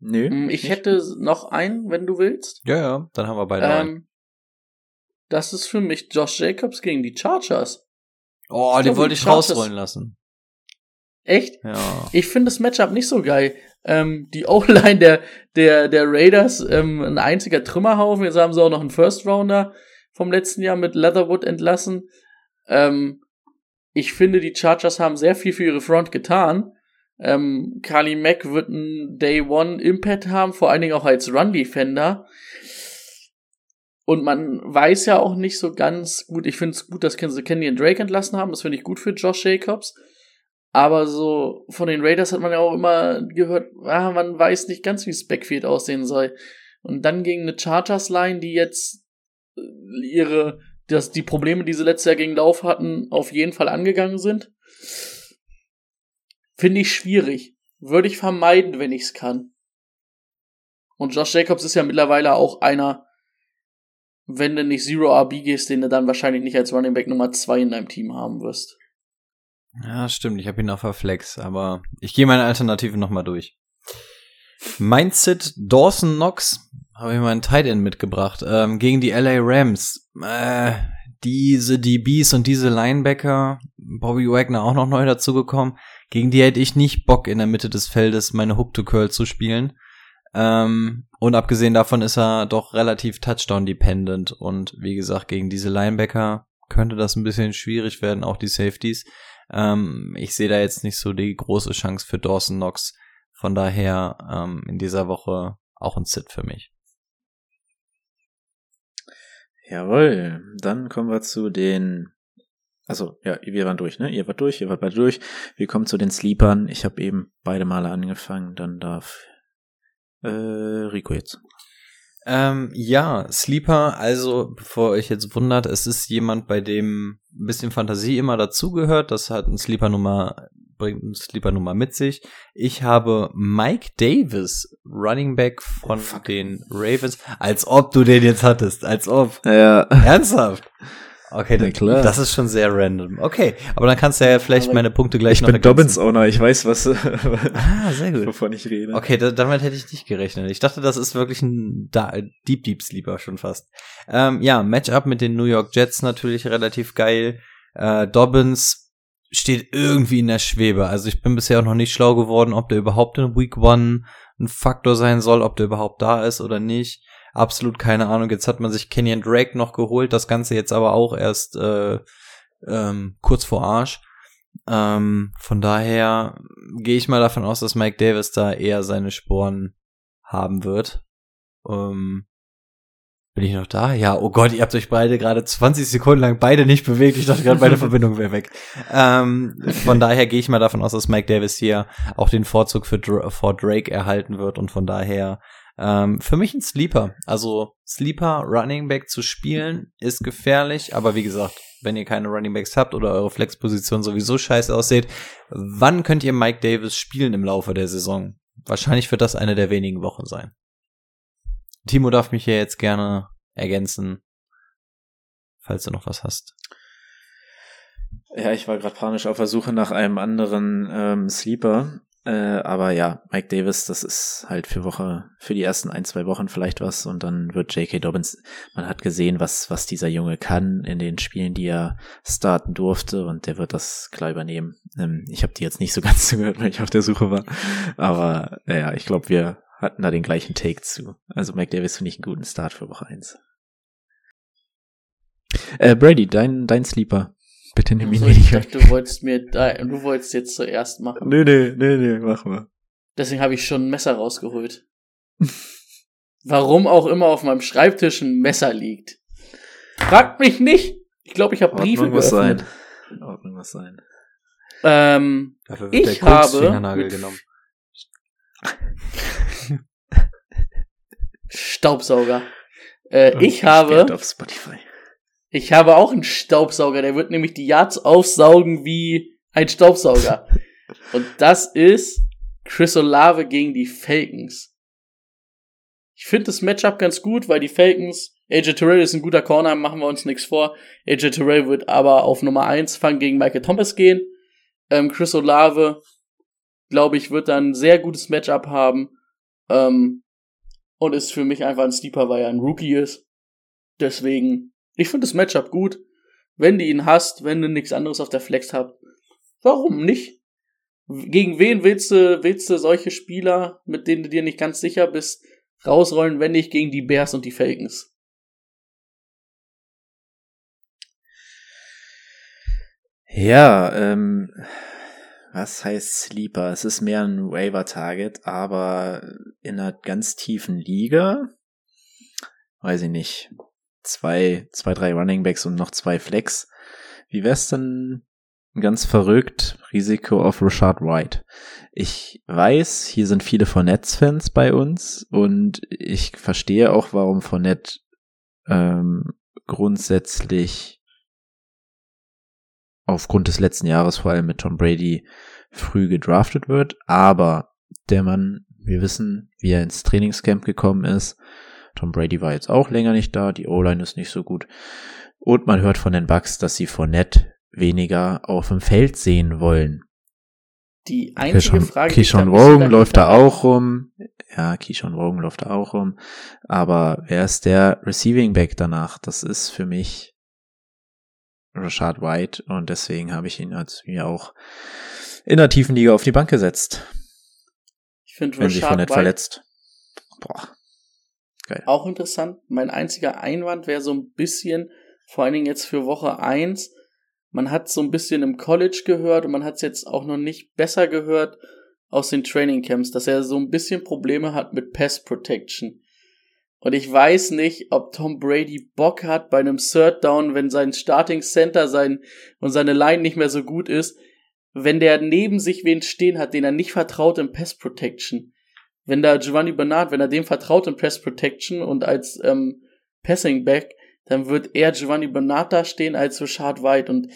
Nö. Hm, Ich nicht. hätte noch einen, wenn du willst. Ja, ja, dann haben wir beide einen. Das ist für mich Josh Jacobs gegen die Chargers. Oh, ich den wollte ich Chargers- rausrollen lassen. Echt? Ja. Ich finde das Matchup nicht so geil. Ähm, die O-Line der, der, der Raiders, ähm, ein einziger Trümmerhaufen. Jetzt haben sie auch noch einen First Rounder vom letzten Jahr mit Leatherwood entlassen. Ähm, ich finde, die Chargers haben sehr viel für ihre Front getan. Ähm, Carly Mack wird einen Day One Impact haben, vor allen Dingen auch als Run Defender. Und man weiß ja auch nicht so ganz gut. Ich finde es gut, dass sie Kenny und Drake entlassen haben. Das finde ich gut für Josh Jacobs. Aber so von den Raiders hat man ja auch immer gehört, ah, man weiß nicht ganz, wie das Backfield aussehen soll. Und dann gegen eine Chargers-Line, die jetzt äh, ihre, dass die Probleme, die sie letztes Jahr gegen Lauf hatten, auf jeden Fall angegangen sind. Finde ich schwierig. Würde ich vermeiden, wenn ich es kann. Und Josh Jacobs ist ja mittlerweile auch einer, wenn du nicht Zero RB gehst, den du dann wahrscheinlich nicht als Running Back Nummer 2 in deinem Team haben wirst. Ja, stimmt. Ich habe ihn auf der Flex, aber ich gehe meine Alternativen nochmal durch. Mein Sit Dawson Knox habe ich meinen Tight End mitgebracht ähm, gegen die LA Rams. Äh, diese DBs und diese Linebacker, Bobby Wagner auch noch neu dazugekommen. Gegen die hätte ich nicht Bock in der Mitte des Feldes meine Hook to Curl zu spielen. Ähm, und abgesehen davon ist er doch relativ Touchdown-dependent. Und wie gesagt, gegen diese Linebacker könnte das ein bisschen schwierig werden, auch die Safeties. Ähm, ich sehe da jetzt nicht so die große Chance für Dawson Knox. Von daher ähm, in dieser Woche auch ein Sit für mich. Jawohl. Dann kommen wir zu den. Also ja, wir waren durch, ne? Ihr wart durch, ihr wart beide durch. Wir kommen zu den Sleepern. Ich habe eben beide Male angefangen. Dann darf äh, Rico jetzt. Ähm, ja, Sleeper, also bevor euch jetzt wundert, es ist jemand, bei dem ein bisschen Fantasie immer dazugehört. Das hat ein Sleeper-Nummer, bringt eine Sleeper-Nummer mit sich. Ich habe Mike Davis, Running Back von den Ravens, als ob du den jetzt hattest, als ob. Ja. Ernsthaft? Okay, Na klar. das ist schon sehr random. Okay, aber dann kannst du ja vielleicht Aber meine Punkte gleich Ich noch bin Dobbins ergänzen. Owner, ich weiß, was Ah, sehr gut. wovon ich rede. Okay, da, damit hätte ich nicht gerechnet. Ich dachte, das ist wirklich ein da Deep Deep Sleeper schon fast. Ähm, ja, Matchup mit den New York Jets natürlich relativ geil. Äh, Dobbins steht irgendwie in der Schwebe. Also ich bin bisher auch noch nicht schlau geworden, ob der überhaupt in Week One ein Faktor sein soll, ob der überhaupt da ist oder nicht. Absolut keine Ahnung. Jetzt hat man sich Kenyon Drake noch geholt, das Ganze jetzt aber auch erst äh, ähm, kurz vor Arsch. Ähm, von daher gehe ich mal davon aus, dass Mike Davis da eher seine Sporen haben wird. Ähm, bin ich noch da? Ja, oh Gott, ihr habt euch beide gerade 20 Sekunden lang beide nicht bewegt. Ich dachte gerade, meine Verbindung wäre weg. Ähm, von daher gehe ich mal davon aus, dass Mike Davis hier auch den Vorzug für Dra vor Drake erhalten wird und von daher ähm, für mich ein Sleeper. Also Sleeper Running Back zu spielen ist gefährlich, aber wie gesagt, wenn ihr keine Running Backs habt oder eure Flexposition sowieso scheiße aussieht, wann könnt ihr Mike Davis spielen im Laufe der Saison? Wahrscheinlich wird das eine der wenigen Wochen sein. Timo darf mich hier jetzt gerne ergänzen, falls du noch was hast. Ja, ich war gerade panisch auf der Suche nach einem anderen ähm, Sleeper. Äh, aber ja, Mike Davis, das ist halt für Woche, für die ersten ein, zwei Wochen vielleicht was und dann wird J.K. Dobbins, man hat gesehen, was, was dieser Junge kann in den Spielen, die er starten durfte und der wird das klar übernehmen. Ähm, ich habe die jetzt nicht so ganz zugehört, weil ich auf der Suche war. Aber ja, ich glaube, wir hatten da den gleichen Take zu. Also Mike Davis finde ich einen guten Start für Woche eins. Äh, Brady, dein, dein Sleeper. Bitte nimm ihn Also, ich nicht dachte, du wolltest mir da, du wolltest jetzt zuerst machen. Nee, nee, nee, nee, mach mal. Deswegen habe ich schon ein Messer rausgeholt. Warum auch immer auf meinem Schreibtisch ein Messer liegt. Fragt mich nicht. Ich glaube, ich habe Briefe Ordnung muss geöffnet. sein. Ordnung muss sein. Ähm, Dafür wird Ich der habe genommen. Staubsauger. Äh, ich habe, auf Spotify. Ich habe auch einen Staubsauger. Der wird nämlich die Yards aufsaugen wie ein Staubsauger. Und das ist Chris Olave gegen die Falcons. Ich finde das Matchup ganz gut, weil die Falcons, AJ Terrell ist ein guter Corner, machen wir uns nichts vor. AJ Terrell wird aber auf Nummer 1 fangen gegen Michael Thomas gehen. Ähm, Chris Olave, glaube ich, wird dann ein sehr gutes Matchup haben. Ähm, und ist für mich einfach ein Sleeper, weil er ein Rookie ist. Deswegen, ich finde das Matchup gut. Wenn du ihn hast, wenn du nichts anderes auf der Flex habt, warum nicht? Gegen wen willst du, willst du solche Spieler, mit denen du dir nicht ganz sicher bist, rausrollen, wenn nicht gegen die Bears und die Falcons? Ja, ähm, was heißt Sleeper? Es ist mehr ein Waiver-Target, aber in einer ganz tiefen Liga, weiß ich nicht, zwei, zwei, drei Running Backs und noch zwei Flex. Wie wär's denn ganz verrückt? Risiko auf Rashad White. Ich weiß, hier sind viele Fournette-Fans bei uns und ich verstehe auch, warum Fournette ähm, grundsätzlich aufgrund des letzten Jahres vor allem mit Tom Brady früh gedraftet wird, aber der Mann, wir wissen, wie er ins Trainingscamp gekommen ist. Tom Brady war jetzt auch länger nicht da, die O-Line ist nicht so gut. Und man hört von den Bucks, dass sie Fournette weniger auf dem Feld sehen wollen. Die einzige Keyshawn, Frage, Keyshawn Rogan läuft da auch rum. Ja, Keyshawn Rogan läuft da auch rum. Aber wer ist der Receiving Back danach? Das ist für mich Rashad White und deswegen habe ich ihn als mir auch in der tiefen Liga auf die Bank gesetzt, Ich finde wenn sich Rashad White verletzt. Boah. Geil. auch interessant. Mein einziger Einwand wäre so ein bisschen, vor allen Dingen jetzt für Woche 1, man hat so ein bisschen im College gehört und man hat es jetzt auch noch nicht besser gehört aus den Training Camps, dass er so ein bisschen Probleme hat mit Pass Protection. Und ich weiß nicht, ob Tom Brady Bock hat bei einem Third Down, wenn sein Starting Center sein und seine Line nicht mehr so gut ist, wenn der neben sich wen stehen hat, den er nicht vertraut im Pass Protection. Wenn da Giovanni Bernard, wenn er dem vertraut im Pass Protection und als ähm, Passing Back, dann wird er Giovanni Bernard da stehen als Rashad White und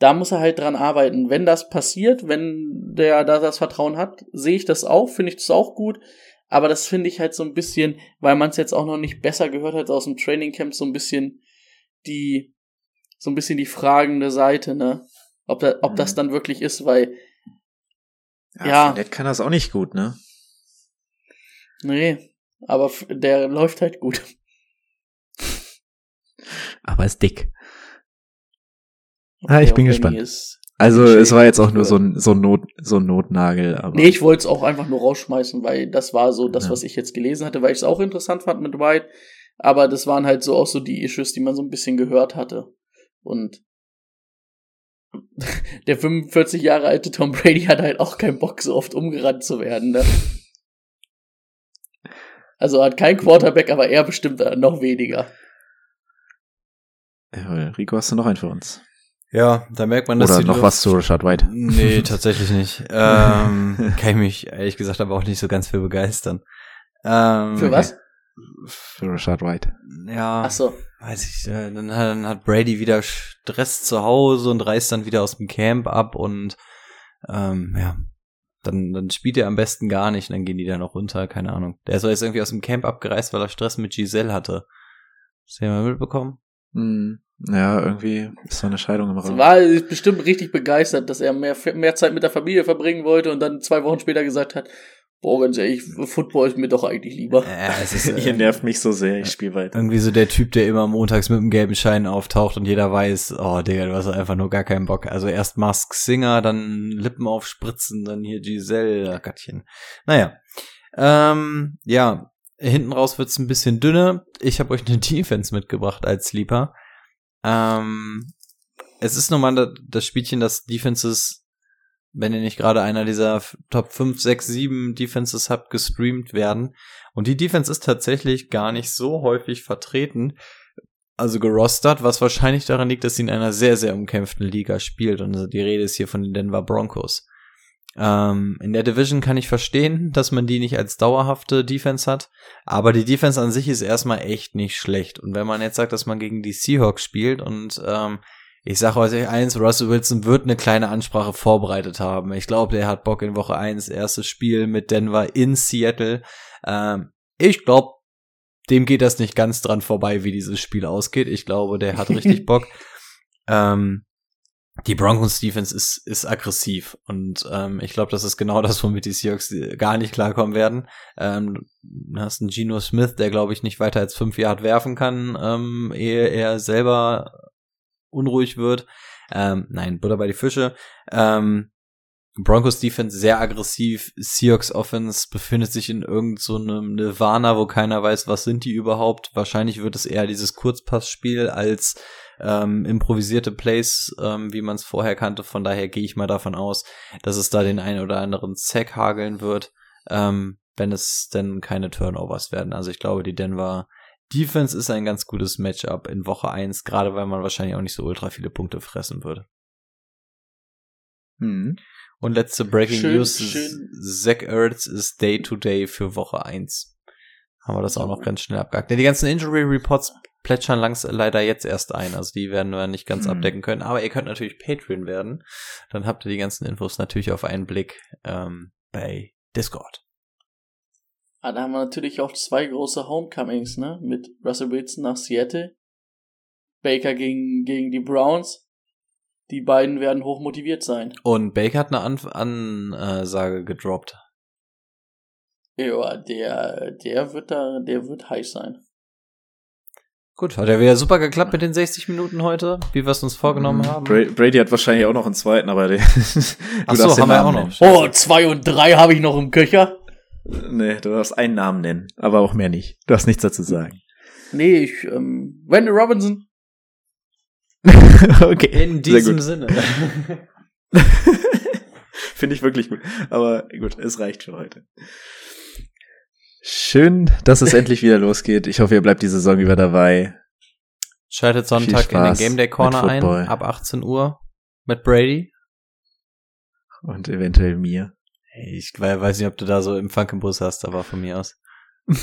da muss er halt dran arbeiten. Wenn das passiert, wenn der da das Vertrauen hat, sehe ich das auch, finde ich das auch gut. Aber das finde ich halt so ein bisschen, weil man es jetzt auch noch nicht besser gehört hat aus dem Training Camp, so ein bisschen die, so ein bisschen die fragende Seite, ne? Ob, da, ob das Mhm. dann wirklich ist, weil, Ja, Ja. Fournette kann das auch nicht gut, ne? Nee, aber der läuft halt gut. Aber ist dick. Ah, ich bin gespannt. Ist, Also es war jetzt auch nur so ein, so ein, Not, so ein Notnagel, aber Nee, ich wollte es auch einfach nur rausschmeißen, weil das war so das, Ja. was ich jetzt gelesen hatte, weil ich es auch interessant fand mit White. Aber das waren halt so auch so die Issues, die man so ein bisschen gehört hatte. Und der 45 Jahre alte Tom Brady hat halt auch keinen Bock, so oft umgerannt zu werden, ne? Also er hat kein Quarterback, aber er bestimmt noch weniger. Jawohl. Rico, hast du noch einen für uns? Ja, da merkt man, dass Oder die noch Luft- was zu Rashad White? Nee, tatsächlich nicht. Ähm, kann ich mich ehrlich gesagt aber auch nicht so ganz für begeistern. Ähm, Für was? Für Rashad White. Ja, Ach so. weiß ich, äh, dann hat, dann hat Brady wieder Stress zu Hause und reist dann wieder aus dem Camp ab und ähm, ja, dann, dann spielt er am besten gar nicht und dann gehen die da noch runter, keine Ahnung. Der ist jetzt irgendwie aus dem Camp abgereist, weil er Stress mit Giselle hatte. Hast du ja mal mitbekommen? Hm. Ja, irgendwie ist so eine Scheidung im Sie Raum. war bestimmt richtig begeistert, dass er mehr, mehr Zeit mit der Familie verbringen wollte und dann zwei Wochen später gesagt hat, boah, ganz ehrlich, Football ist mir doch eigentlich lieber. Es ist Ihr äh, nervt mich so sehr, ich spiele weiter. irgendwie so der Typ, der immer montags mit dem gelben Schein auftaucht und jeder weiß, oh Digga, du hast einfach nur gar keinen Bock. Also erst Mask Singer, dann Lippen aufspritzen, dann hier Giselle, ach Gottchen. Naja. Ähm, ja, hinten raus wird's ein bisschen dünner. Ich habe euch eine Defense mitgebracht als Sleeper. Ähm, es ist nochmal da- das Spielchen, dass Defenses, wenn ihr nicht gerade einer dieser Top 5, 6, 7 Defenses habt, gestreamt werden. Und die Defense ist tatsächlich gar nicht so häufig vertreten, also gerostert, was wahrscheinlich daran liegt, dass sie in einer sehr, sehr umkämpften Liga spielt. Und also die Rede ist hier von den Denver Broncos. Ähm, in der Division kann ich verstehen, dass man die nicht als dauerhafte Defense hat, aber die Defense an sich ist erstmal echt nicht schlecht. Und wenn man jetzt sagt, dass man gegen die Seahawks spielt und ähm, ich sage euch eins, Russell Wilson wird eine kleine Ansprache vorbereitet haben. Ich glaube, der hat Bock in Woche 1, erstes Spiel mit Denver in Seattle. Ähm, ich glaube, dem geht das nicht ganz dran vorbei, wie dieses Spiel ausgeht. Ich glaube, der hat richtig Bock. Ähm, die Broncos Defense ist, ist aggressiv und ähm, ich glaube, das ist genau das, womit die Seahawks äh, gar nicht klarkommen werden. Ähm, du hast einen Geno Smith, der glaube ich nicht weiter als fünf Yard werfen kann, ähm, ehe er selber unruhig wird. Ähm, nein, Butter bei die Fische. Ähm, Broncos Defense sehr aggressiv. Seahawks Offense befindet sich in irgend so Nirvana, wo keiner weiß, was sind die überhaupt. Wahrscheinlich wird es eher dieses Kurzpassspiel als ähm, improvisierte Plays, ähm, wie man es vorher kannte. Von daher gehe ich mal davon aus, dass es da den einen oder anderen Sack hageln wird, ähm, wenn es denn keine Turnovers werden. Also ich glaube, die Denver Defense ist ein ganz gutes Matchup in Woche 1, gerade weil man wahrscheinlich auch nicht so ultra viele Punkte fressen würde. Hm. Und letzte Breaking Schön, News, schön. Zach Ertz ist Day to Day für Woche 1. Haben wir das auch noch ganz schnell abgehakt. Ja, die ganzen Injury Reports plätschern langsam leider jetzt erst ein, also die werden wir nicht ganz Hm. abdecken können, aber ihr könnt natürlich Patreon werden, dann habt ihr die ganzen Infos natürlich auf einen Blick ähm, bei Discord. Ah, da haben wir natürlich auch zwei große Homecomings, ne? Mit Russell Wilson nach Seattle, Baker gegen, gegen die Browns. Die beiden werden hoch motiviert sein. Und Baker hat eine An Ansage gedroppt. Ja, der, der wird da, der wird heiß sein. Gut, hat ja wieder super geklappt mit den 60 Minuten heute, wie wir es uns vorgenommen Mhm. haben. Bra Brady hat wahrscheinlich auch noch einen zweiten, aber der. Ach so, haben wir auch noch. Oh, zwei und drei habe ich noch im Köcher. Nee, du darfst einen Namen nennen, aber auch mehr nicht. Du darfst nichts dazu sagen. Nee, ich, ähm, Wendell Robinson. okay. In sehr diesem gut. Sinne. Finde ich wirklich gut. Aber gut, es reicht für heute. Schön, dass es endlich wieder losgeht. Ich hoffe, ihr bleibt die Saison über dabei. Schaltet Sonntag in den Game Day Corner ein, ab 18 Uhr mit Brady. Und eventuell mir. Ich we- weiß nicht, ob du da so im Bus hast, aber von mir aus.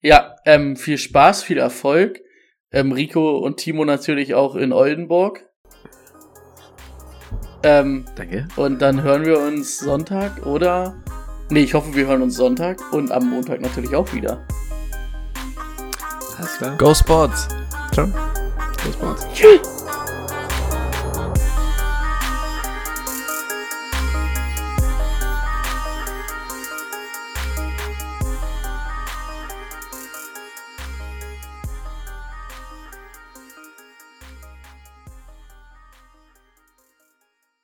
ja, ähm, viel Spaß, viel Erfolg. Ähm, Rico und Timo natürlich auch in Oldenburg. Ähm, Danke. und dann hören wir uns Sonntag oder. Nee, ich hoffe, wir hören uns Sonntag und am Montag natürlich auch wieder. Alles klar. Go Sports! Ciao. Bis bald. Tschüss.